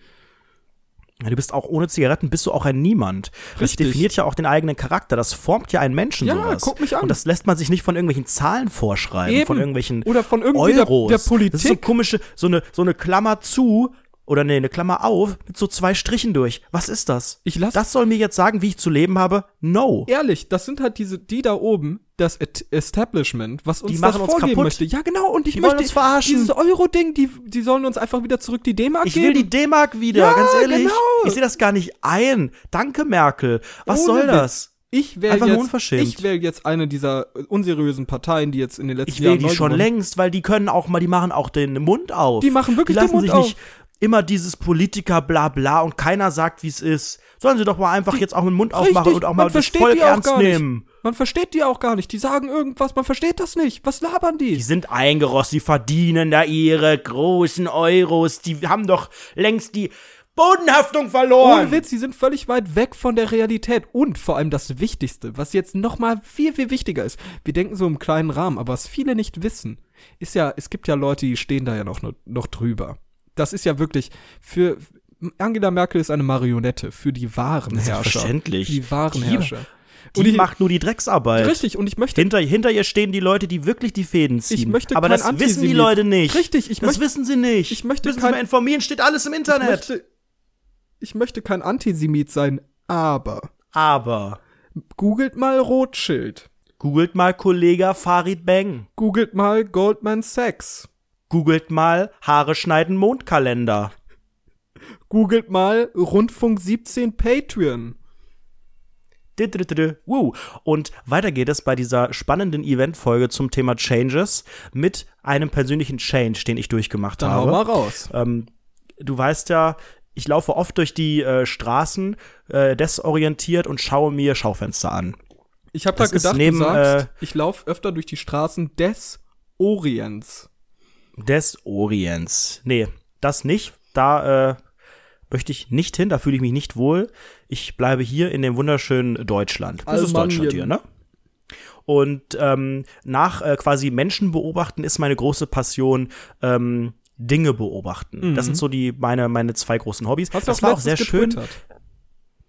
Ja, du bist auch ohne Zigaretten bist du auch ein Niemand. Das Richtig. definiert ja auch den eigenen Charakter. Das formt ja einen Menschen Ja, sowas. guck mich an. Und das lässt man sich nicht von irgendwelchen Zahlen vorschreiben, Eben. von irgendwelchen Oder von irgendwie der- Euros. der Das ist so Politik. komische, so eine, so eine Klammer zu oder nee, eine Klammer auf mit so zwei Strichen durch. Was ist das? Ich lass- das soll mir jetzt sagen, wie ich zu leben habe? No. Ehrlich, das sind halt diese, die da oben, das Et- Establishment, was uns Die das machen uns vorgeben kaputt. möchte. Ja, genau, und ich Die möchte uns verarschen. dieses Euro-Ding, die, die sollen uns einfach wieder zurück die D-Mark Ich geben. will die D-Mark wieder, Ja, ganz ehrlich. genau. Ich sehe das gar nicht ein. Danke, Merkel. Was Ohne soll das? Ich wäre jetzt, ich wäre jetzt eine dieser unseriösen Parteien, die jetzt in den letzten Ich will Jahren die schon längst, weil die können auch mal, die machen auch den Mund auf. Die machen wirklich die lassen den Mund sich auf. nicht immer dieses Politiker bla bla und keiner sagt, wie es ist. Sollen sie doch mal einfach jetzt auch den Mund aufmachen Richtig, und auch mal das Volk die ernst nicht. nehmen. Man versteht die auch gar nicht. Die sagen irgendwas, man versteht das nicht. Was labern die? Die sind eingerostet, die verdienen da ihre großen Euros. Die haben doch längst die Bodenhaftung verloren. Ohne Witz, die sind völlig weit weg von der Realität. Und vor allem das Wichtigste, was jetzt noch mal viel, viel wichtiger ist. Wir denken so im kleinen Rahmen, aber was viele nicht wissen, ist ja, es gibt ja Leute, die stehen da ja noch, noch drüber. Das ist ja wirklich für Angela Merkel ist eine Marionette für die wahren Herrscher. Selbstverständlich. Für die wahren Die- Herrscher. Die Und ich- macht nur die Drecksarbeit. Richtig, und ich möchte Hinter, hinter ihr stehen die Leute, die wirklich die Fäden ziehen. Ich möchte Aber das wissen die Antisemit. Leute nicht. Richtig, ich das möchte- wissen sie nicht. ich möchte Müssen sie kein- mal informieren, steht alles im ich Internet. möchte, ich möchte kein Antisemit sein, aber Aber googelt mal Rothschild. googelt mal Kollege Farid Bang. Googelt mal Goldman Sachs. Googelt mal Haare schneiden Mondkalender. Googelt mal Rundfunk 17 Patreon. Und weiter geht es bei dieser spannenden Eventfolge zum Thema Changes mit einem persönlichen Change, den ich durchgemacht Dann hau habe. mal raus. Ähm, du weißt ja, ich laufe oft durch die äh, Straßen äh, desorientiert und schaue mir Schaufenster an. Ich habe ist gedacht, neben, du sagst, äh, ich laufe öfter durch die Straßen des Orients. Des Orients. Nee, das nicht. Da äh, möchte ich nicht hin, da fühle ich mich nicht wohl. Ich bleibe hier in dem wunderschönen Deutschland. Das ist. Deutschland hier, ne? Und ähm, nach äh, quasi Menschen beobachten ist meine große Passion ähm, Dinge beobachten. Das sind so die meine meine zwei großen Hobbys. Mhm. Hast das war auch sehr schön. getwittert?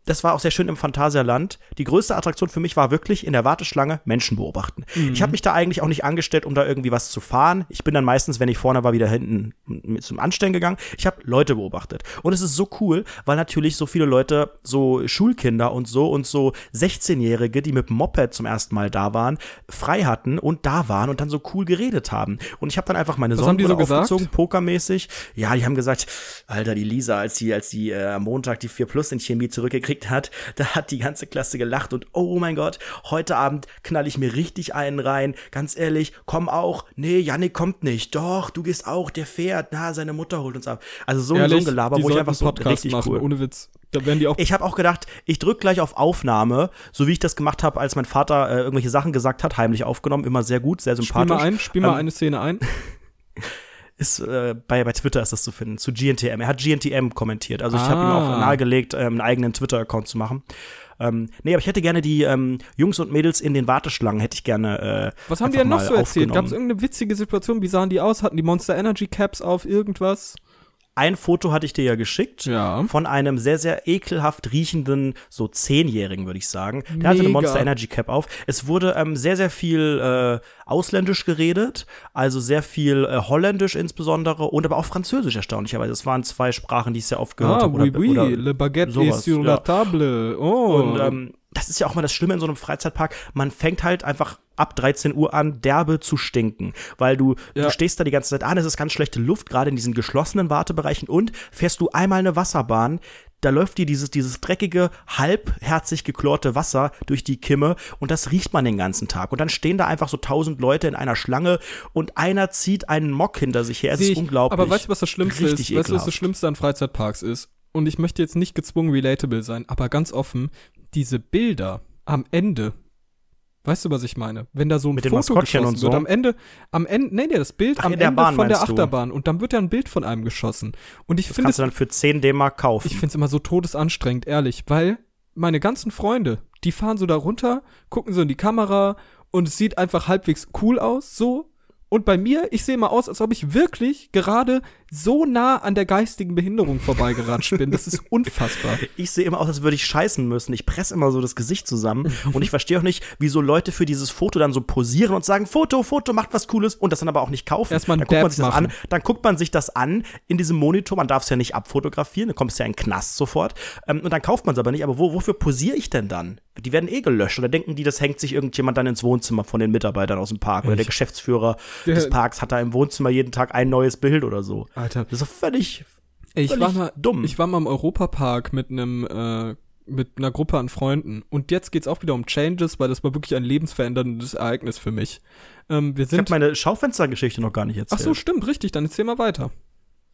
Das war auch sehr schön im Phantasialand. Die größte Attraktion für mich war wirklich in der Warteschlange Menschen beobachten. Mhm. Ich habe mich da eigentlich auch nicht angestellt, um da irgendwie was zu fahren. Ich bin dann meistens, wenn ich vorne war, wieder hinten zum Anstellen gegangen. Ich habe Leute beobachtet. Und es ist so cool, weil natürlich so viele Leute, so Schulkinder und so und so 16-Jährige, die mit dem Moped zum ersten Mal da waren, frei hatten und da waren und dann so cool geredet haben. Und ich habe dann einfach meine Was haben die Sonnenbrille so gesagt? aufgezogen, pokermäßig. Ja, die haben gesagt, Alter, die Lisa, als die, als die äh, am Montag die 4 Plus in Chemie zurückgekriegt hat, da hat die ganze Klasse gelacht und oh mein Gott, heute Abend knall ich mir richtig einen rein. Ganz ehrlich, komm auch. Nee, Yannick kommt nicht. Doch, du gehst auch, der fährt. Na, seine Mutter holt uns ab. Also so, so ein Gelaber, wo ich einfach so Podcast richtig machen, cool. ohne Witz. Da werden die auch Ich habe auch gedacht, ich drück gleich auf Aufnahme, so wie ich das gemacht habe, als mein Vater äh, irgendwelche Sachen gesagt hat, heimlich aufgenommen, immer sehr gut, sehr Spiel sympathisch. mal ein, spiel mal Ähm, eine Szene ein. ist äh, bei, bei Twitter ist das zu finden, zu GNTM. Er hat GNTM kommentiert. Also ich habe ihm Ah. auch nahegelegt, ähm, einen eigenen Twitter-Account zu machen. Ähm, nee, aber ich hätte gerne die ähm, Jungs und Mädels in den Warteschlangen, hätte ich gerne. Äh, Was haben die denn noch so erzählt? Gab es irgendeine witzige Situation? Wie sahen die aus? Hatten die Monster Energy Caps auf irgendwas? Ein Foto hatte ich dir ja geschickt. Ja. Von einem sehr, sehr ekelhaft riechenden, so Zehnjährigen, würde ich sagen. Der hatte eine Mega. Monster Energy Cap auf. Es wurde ähm, sehr, sehr viel äh, ausländisch geredet, also sehr viel äh, holländisch insbesondere und aber auch französisch erstaunlicherweise. Es waren zwei Sprachen, die ich sehr oft gehört Ah, habe. oui, oder, oui, oder le baguette sowas, est sur ja. la table. Oh. Und ähm, das ist ja auch mal das Schlimme in so einem Freizeitpark. Man fängt halt einfach ab 13 Uhr an, derbe zu stinken. Weil du, Ja. du stehst da die ganze Zeit an, es ist ganz schlechte Luft, gerade in diesen geschlossenen Wartebereichen und fährst du einmal eine Wasserbahn, da läuft dir dieses, dieses dreckige, halbherzig geklorte Wasser durch die Kimme und das riecht man den ganzen Tag. Und dann stehen da einfach so tausend Leute in einer Schlange und einer zieht einen Mock hinter sich her. Es ist ich, unglaublich. Aber weißt du, was das Schlimmste Richtig ist? Weißt du, was das ekelhaft. Schlimmste an Freizeitparks ist? Und ich möchte jetzt nicht gezwungen relatable sein, aber ganz offen, diese Bilder am Ende. Weißt du, was ich meine? Wenn da so ein Mit Foto geschossen und so? wird, am Ende, am Ende, nee, nee, das Bild Ach, am Ende Bahn von der meinst du? Achterbahn und dann wird ja ein Bild von einem geschossen. Und ich das finde kannst es du dann für 10 D-Mark kaufen. ich find's immer so todesanstrengend, ehrlich, weil meine ganzen Freunde, die fahren so da runter, gucken so in die Kamera und es sieht einfach halbwegs cool aus, so. Und bei mir, ich sehe mal aus, als ob ich wirklich gerade so nah an der geistigen Behinderung vorbeigeratscht bin. Das ist unfassbar. Ich sehe immer aus, als würde ich scheißen müssen. Ich presse immer so das Gesicht zusammen. und ich verstehe auch nicht, wieso Leute für dieses Foto dann so posieren und sagen, Foto, Foto, macht was Cooles und das dann aber auch nicht kaufen. Erstmal dann guckt man sich das machen. an, dann guckt man sich das an in diesem Monitor. Man darf es ja nicht abfotografieren, dann kommst du ja in den Knast sofort. Ähm, und dann kauft man es aber nicht. Aber wo, wofür posiere ich denn dann? Die werden eh gelöscht. Oder denken die, das hängt sich irgendjemand dann ins Wohnzimmer von den Mitarbeitern aus dem Park. Oder der Ich- Geschäftsführer Der- des Parks hat da im Wohnzimmer jeden Tag ein neues Bild oder so. Alter. Das ist doch völlig, ich völlig war mal dumm. Ich war mal im Europapark mit einem äh, mit einer Gruppe an Freunden und jetzt geht's auch wieder um Changes, weil das war wirklich ein lebensveränderndes Ereignis für mich. Ähm, wir ich habe sind meine Schaufenstergeschichte noch gar nicht Ach erzählt. so, stimmt, richtig, dann erzähl mal weiter.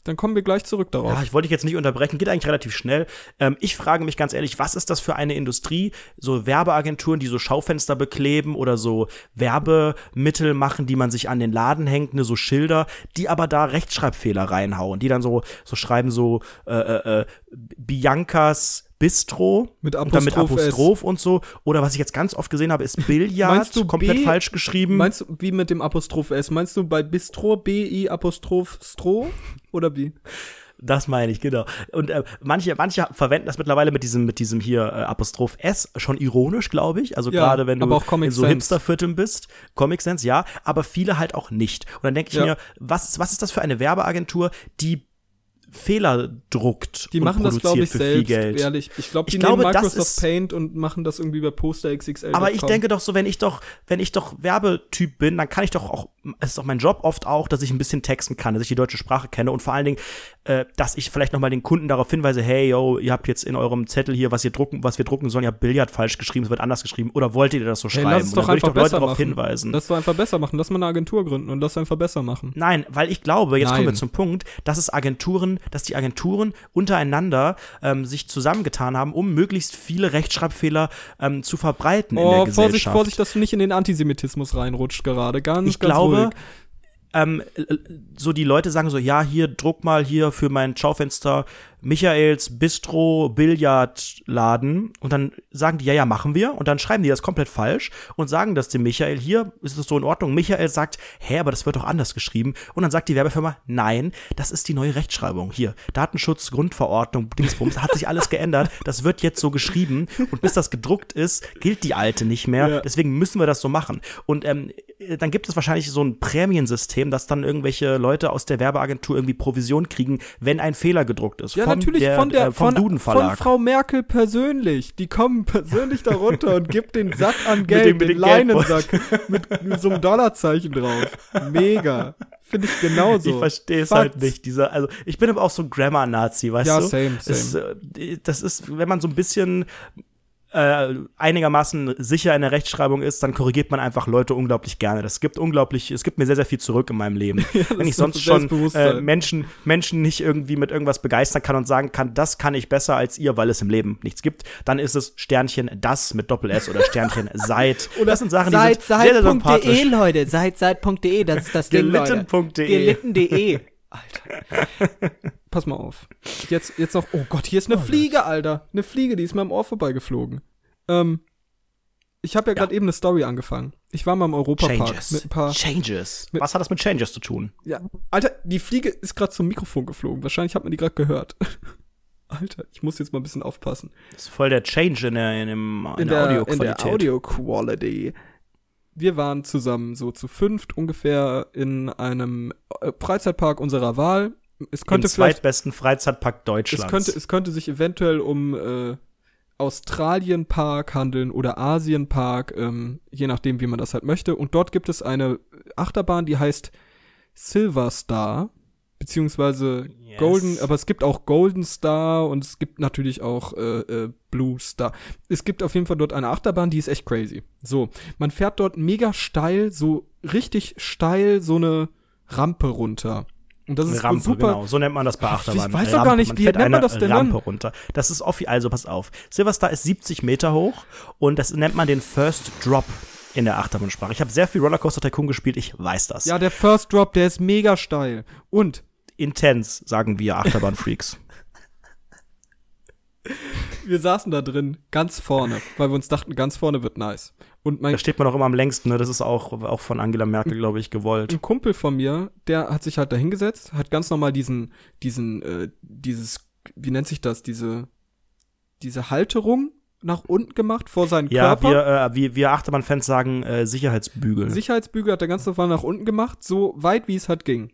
Dann kommen wir gleich zurück darauf. Ja, ich wollte dich jetzt nicht unterbrechen, geht eigentlich relativ schnell. Ähm, ich frage mich ganz ehrlich, was ist das für eine Industrie? So Werbeagenturen, die so Schaufenster bekleben oder so Werbemittel machen, die man sich an den Laden hängt, ne, so Schilder, die aber da Rechtschreibfehler reinhauen, die dann so, so schreiben so äh, äh, äh, Biancas Bistro Mit und dann mit Apostroph. Apostroph und so. Oder was ich jetzt ganz oft gesehen habe, ist Billard, Meinst du komplett B- falsch geschrieben. Meinst du, wie mit dem Apostroph S? Meinst du bei Bistro B-I Apostroph Stro? Oder wie? Das meine ich, genau. Und äh, manche, manche verwenden das mittlerweile mit diesem, mit diesem hier äh, Apostroph S schon ironisch, glaube ich. Also Ja, gerade wenn du in so. Hipstervierteln bist. Comic Sense, ja, aber viele halt auch nicht. Und dann denke ich Ja. mir, was, was ist das für eine Werbeagentur, die Fehler druckt Die und machen das, glaube ich, für selbst, viel Geld? ehrlich. Ich glaube, die Ich nehmen Microsoft ist- Paint und machen das irgendwie bei Poster XXL. Aber ich denke doch so, wenn ich doch, wenn ich doch Werbetyp bin, dann kann ich doch auch, es ist doch mein Job oft auch, dass ich ein bisschen texten kann, dass ich die deutsche Sprache kenne und vor allen Dingen, äh, dass ich vielleicht nochmal den Kunden darauf hinweise, hey, yo, ihr habt jetzt in eurem Zettel hier, was ihr drucken, was wir drucken sollen, ihr habt Billard falsch geschrieben, es wird anders geschrieben, oder wollt ihr das so hey, schreiben? lass es doch würde ich einfach doch Leute darauf hinweisen. Lass doch einfach besser machen. Lass mal eine Agentur gründen und lass einfach besser machen. Nein, weil ich glaube, jetzt kommen wir Nein. zum Punkt, dass es Agenturen, dass die Agenturen untereinander ähm, sich zusammengetan haben, um möglichst viele Rechtschreibfehler ähm, zu verbreiten in der Oh, Gesellschaft. Vorsicht, Vorsicht, dass du nicht in den Antisemitismus reinrutscht gerade. Ganz, ich ganz glaube, ruhig. ähm, äh, so die Leute sagen so, ja, hier druck mal hier für mein Schaufenster Michaels Bistro Billardladen und dann sagen die, ja, ja, machen wir und dann schreiben die das komplett falsch und sagen das dem Michael, hier ist es so in Ordnung. Michael sagt, hä, aber das wird doch anders geschrieben und dann sagt die Werbefirma, nein, das ist die neue Rechtschreibung. Hier, Datenschutz, Grundverordnung, Dingsbums, hat sich alles geändert, das wird jetzt so geschrieben und bis das gedruckt ist, gilt die alte nicht mehr, Ja. deswegen müssen wir das so machen. Und ähm, dann gibt es wahrscheinlich so ein Prämiensystem, dass dann irgendwelche Leute aus der Werbeagentur irgendwie Provision kriegen, wenn ein Fehler gedruckt ist. Ja, vom, natürlich von der äh, vom von, von. Frau Merkel persönlich. Die kommen persönlich da runter und gibt den Sack an Mit Geld, dem- mit den. Leinensack mit, mit so einem Dollarzeichen drauf. Mega. Finde ich genauso. Ich verstehe es halt nicht. Dieser, also ich bin aber auch so ein Grammar-Nazi, weißt Ja, du? same, Es, same. äh, das ist, wenn man so ein bisschen äh, einigermaßen sicher in der Rechtschreibung ist, dann korrigiert man einfach Leute unglaublich gerne. Das gibt unglaublich, es gibt mir sehr, sehr viel zurück in meinem Leben. wenn ich sonst schon äh, Menschen, Menschen nicht irgendwie mit irgendwas begeistern kann und sagen kann, das kann ich besser als ihr, weil es im Leben nichts gibt, dann ist es Sternchen das mit Doppel-S oder Sternchen seit. Oder das sind Sachen, die Seit, sind sehr, sehr seit.de, sympathisch. Leute. Seit, seit.de, das ist das Ding, Leute. Gelitten.de. Gelitten.de. Pass mal auf. Jetzt, jetzt noch. Oh Gott, hier ist eine Fliege, Alter. Eine Fliege, die ist mir am Ohr vorbeigeflogen. Ähm, ich habe ja gerade eben eine Story angefangen. Ich war mal im Europapark Changes. mit ein paar. Changes. Was hat das mit Changes zu tun? Ja, Alter, die Fliege ist gerade zum Mikrofon geflogen. Wahrscheinlich hat man die gerade gehört. Alter, ich muss jetzt mal ein bisschen aufpassen. Das ist voll der Change in der, in dem, in in der, der, in Audioqualität. der Audio Quality. Wir waren zusammen so zu fünft ungefähr in einem äh, Freizeitpark unserer Wahl. Es Im könnte vielleicht, zweitbesten Freizeitpark es Deutschlands. könnte, es könnte sich eventuell um äh, Australienpark handeln oder Asienpark, ähm, je nachdem, wie man das halt möchte. Und dort gibt es eine Achterbahn, die heißt Silver Star, beziehungsweise Yes. Golden, aber es gibt auch Golden Star und es gibt natürlich auch äh, äh, Blue Star. Es gibt auf jeden Fall dort eine Achterbahn, die ist echt crazy. So, man fährt dort mega steil, so richtig steil so eine Rampe runter. Und das ist Rampe, super. genau. So nennt man das bei Ach, ich weiß doch gar nicht, man wie fährt nennt man eine das denn Rampe dann? runter. Das ist offi also pass auf. Silverstar ist 70 Meter hoch und das nennt man den First Drop in der Achterbahnsprache. Ich habe sehr viel Rollercoaster Tycoon gespielt, ich weiß das. Ja, der First Drop, der ist mega steil. Und Intens, sagen wir Achterbahnfreaks. wir saßen da drin, ganz vorne, weil wir uns dachten, ganz vorne wird nice. Und mein da steht man auch immer am längsten, ne? Das ist auch, auch von Angela Merkel, glaube ich, gewollt. ein Kumpel von mir, der hat sich halt da hingesetzt, hat ganz normal diesen, diesen, äh, dieses, wie nennt sich das, diese, diese Halterung nach unten gemacht vor seinen Ja, Körper. wir, äh, wir, wir Achterbahnfans sagen äh, Sicherheitsbügel. Sicherheitsbügel hat er ganz normal nach unten gemacht, so weit wie es halt ging.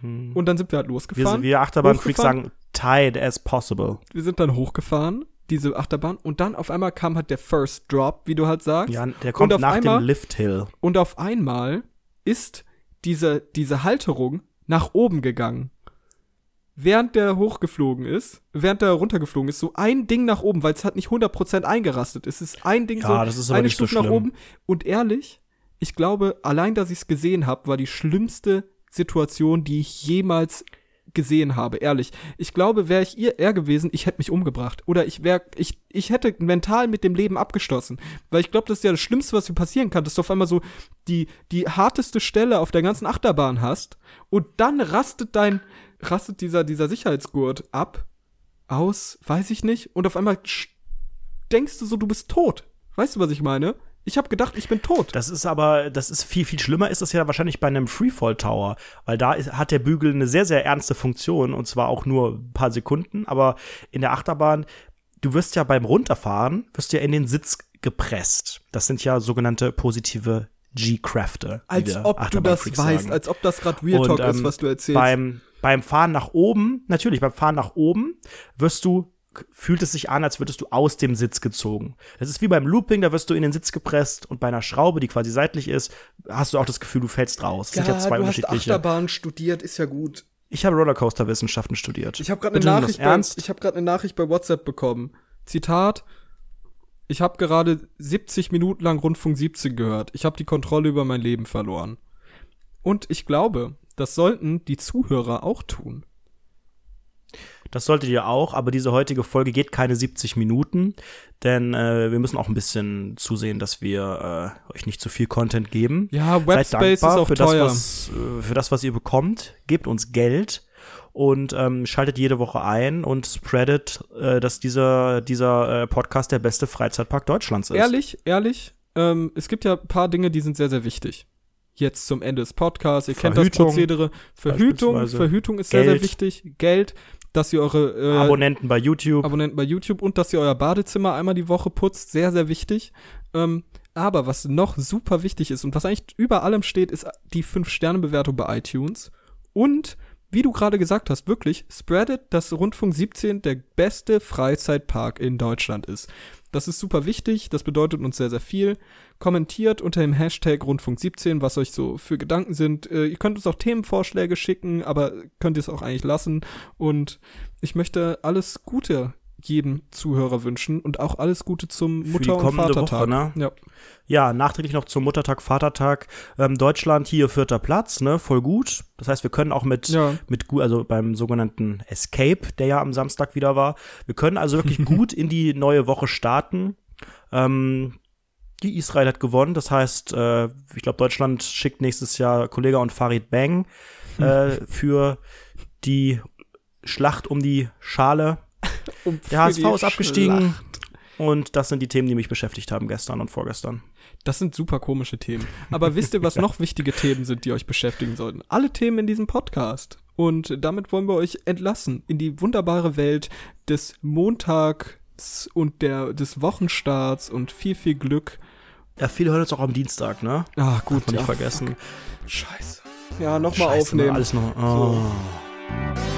Hm. Und dann sind wir halt wir, losgefahren. wir Achterbahnfreaks hochgefahren. sagen tight as possible. wir sind dann hochgefahren, diese Achterbahn, und dann auf einmal kam halt der First Drop, wie du halt sagst. Ja, der kommt auf nach einmal- dem Lift Hill. Und auf einmal ist diese, diese Halterung nach oben gegangen. Während der hochgeflogen ist, während der runtergeflogen ist, so ein Ding nach oben, weil es halt nicht 100% eingerastet ist. Es ist ein Ding Ja, so, das ist aber eine nicht so Stufe nach oben. Und ehrlich, ich glaube, allein, dass ich es gesehen habe, war die schlimmste Situation, die ich jemals gesehen habe, ehrlich. Ich glaube, wäre ich ihr er gewesen, ich hätte mich umgebracht. Oder ich wäre, ich, ich hätte mental mit dem Leben abgeschlossen. Weil ich glaube, das ist ja das Schlimmste, was dir passieren kann, dass du auf einmal so die, die harteste Stelle auf der ganzen Achterbahn hast und dann rastet dein, rastet dieser, dieser Sicherheitsgurt ab, aus, weiß ich nicht, und auf einmal denkst du so, du bist tot. Weißt du, was ich meine? Ich habe gedacht, ich bin tot. Das ist aber, das ist viel, viel schlimmer ist das ja wahrscheinlich bei einem Freefall Tower, weil da ist, hat der Bügel eine sehr, sehr ernste Funktion und zwar auch nur ein paar Sekunden, aber in der Achterbahn, du wirst ja beim Runterfahren, wirst du ja in den Sitz gepresst. Das sind ja sogenannte positive G-Kräfte. Als ob du das Achterbahn-Freaks weißt, sagen. als ob das gerade Real Und, Talk ist, ähm, was du erzählst. Beim, beim Fahren nach oben, natürlich, beim Fahren nach oben wirst du, fühlt es sich an, als würdest du aus dem Sitz gezogen. Das ist wie beim Looping, da wirst du in den Sitz gepresst und bei einer Schraube, die quasi seitlich ist, hast du auch das Gefühl, du fällst raus. Das sind ja zwei unterschiedliche. Achterbahn studiert, ist ja gut. Ich habe Rollercoaster-Wissenschaften studiert. Ich habe gerade eine Nachricht, bei, ich habe gerade eine Nachricht bei WhatsApp bekommen. Zitat: Ich habe gerade 70 Minuten lang Rundfunk 17 gehört. Ich habe die Kontrolle über mein Leben verloren. Und ich glaube, das sollten die Zuhörer auch tun. Das solltet ihr auch, aber diese heutige Folge geht keine 70 Minuten, denn äh, wir müssen auch ein bisschen zusehen, dass wir äh, euch nicht zu viel Content geben. Ja, Seid Webspace ist dankbar auch für teuer. das, was, äh, für das, was ihr bekommt. Gebt uns Geld und ähm, schaltet jede Woche ein und spreadet, äh, dass dieser, dieser äh, Podcast der beste Freizeitpark Deutschlands ist. Ehrlich, ehrlich, ähm, es gibt ja ein paar Dinge, die sind sehr, sehr wichtig. Jetzt zum Ende des Podcasts. Ihr kennt das Verhütung, Prozedere. Verhütung. Verhütung ist sehr, sehr Geld. wichtig. Geld, dass ihr eure äh, Abonnenten bei YouTube. Abonnenten bei YouTube und dass ihr euer Badezimmer einmal die Woche putzt. Sehr, sehr wichtig. Ähm, aber was noch super wichtig ist und was eigentlich über allem steht, ist die 5-Sterne-Bewertung bei iTunes. Und, wie du gerade gesagt hast, wirklich, spreadet, dass Rundfunk 17 der beste Freizeitpark in Deutschland ist. Das ist super wichtig, das bedeutet uns sehr, sehr viel. Kommentiert unter dem Hashtag Rundfunk 17, was euch so für Gedanken sind. Äh, ihr könnt uns auch Themenvorschläge schicken, aber könnt ihr es auch eigentlich lassen. Und ich möchte alles Gute jedem Zuhörer wünschen und auch alles Gute zum Mutter- und Vatertag. Woche, ne? Ja. Ja, nachträglich noch zum Muttertag, Vatertag. Ähm, Deutschland hier vierter Platz, ne? Voll gut. Das heißt, wir können auch mit, Ja. mit also beim sogenannten Escape, der ja am Samstag wieder war, wir können also wirklich gut in die neue Woche starten. Ähm, die Israel hat gewonnen, das heißt, äh, ich glaube, Deutschland schickt nächstes Jahr Kollega und Farid Bang äh, für die Schlacht um die Schale. Um Der HSV ist abgestiegen. Schlacht. Und das sind die Themen, die mich beschäftigt haben gestern und vorgestern. Das sind super komische Themen. Aber wisst ihr, was noch wichtige Themen sind, die euch beschäftigen sollten? Alle Themen in diesem Podcast. Und damit wollen wir euch entlassen in die wunderbare Welt des Montags und der, des Wochenstarts und viel, viel Glück. Ja, viele hören uns auch am Dienstag, ne? Ah, gut. Darf man nicht ja, vergessen. Scheiße. Ja, nochmal Scheiße, aufnehmen. Alles noch. Oh.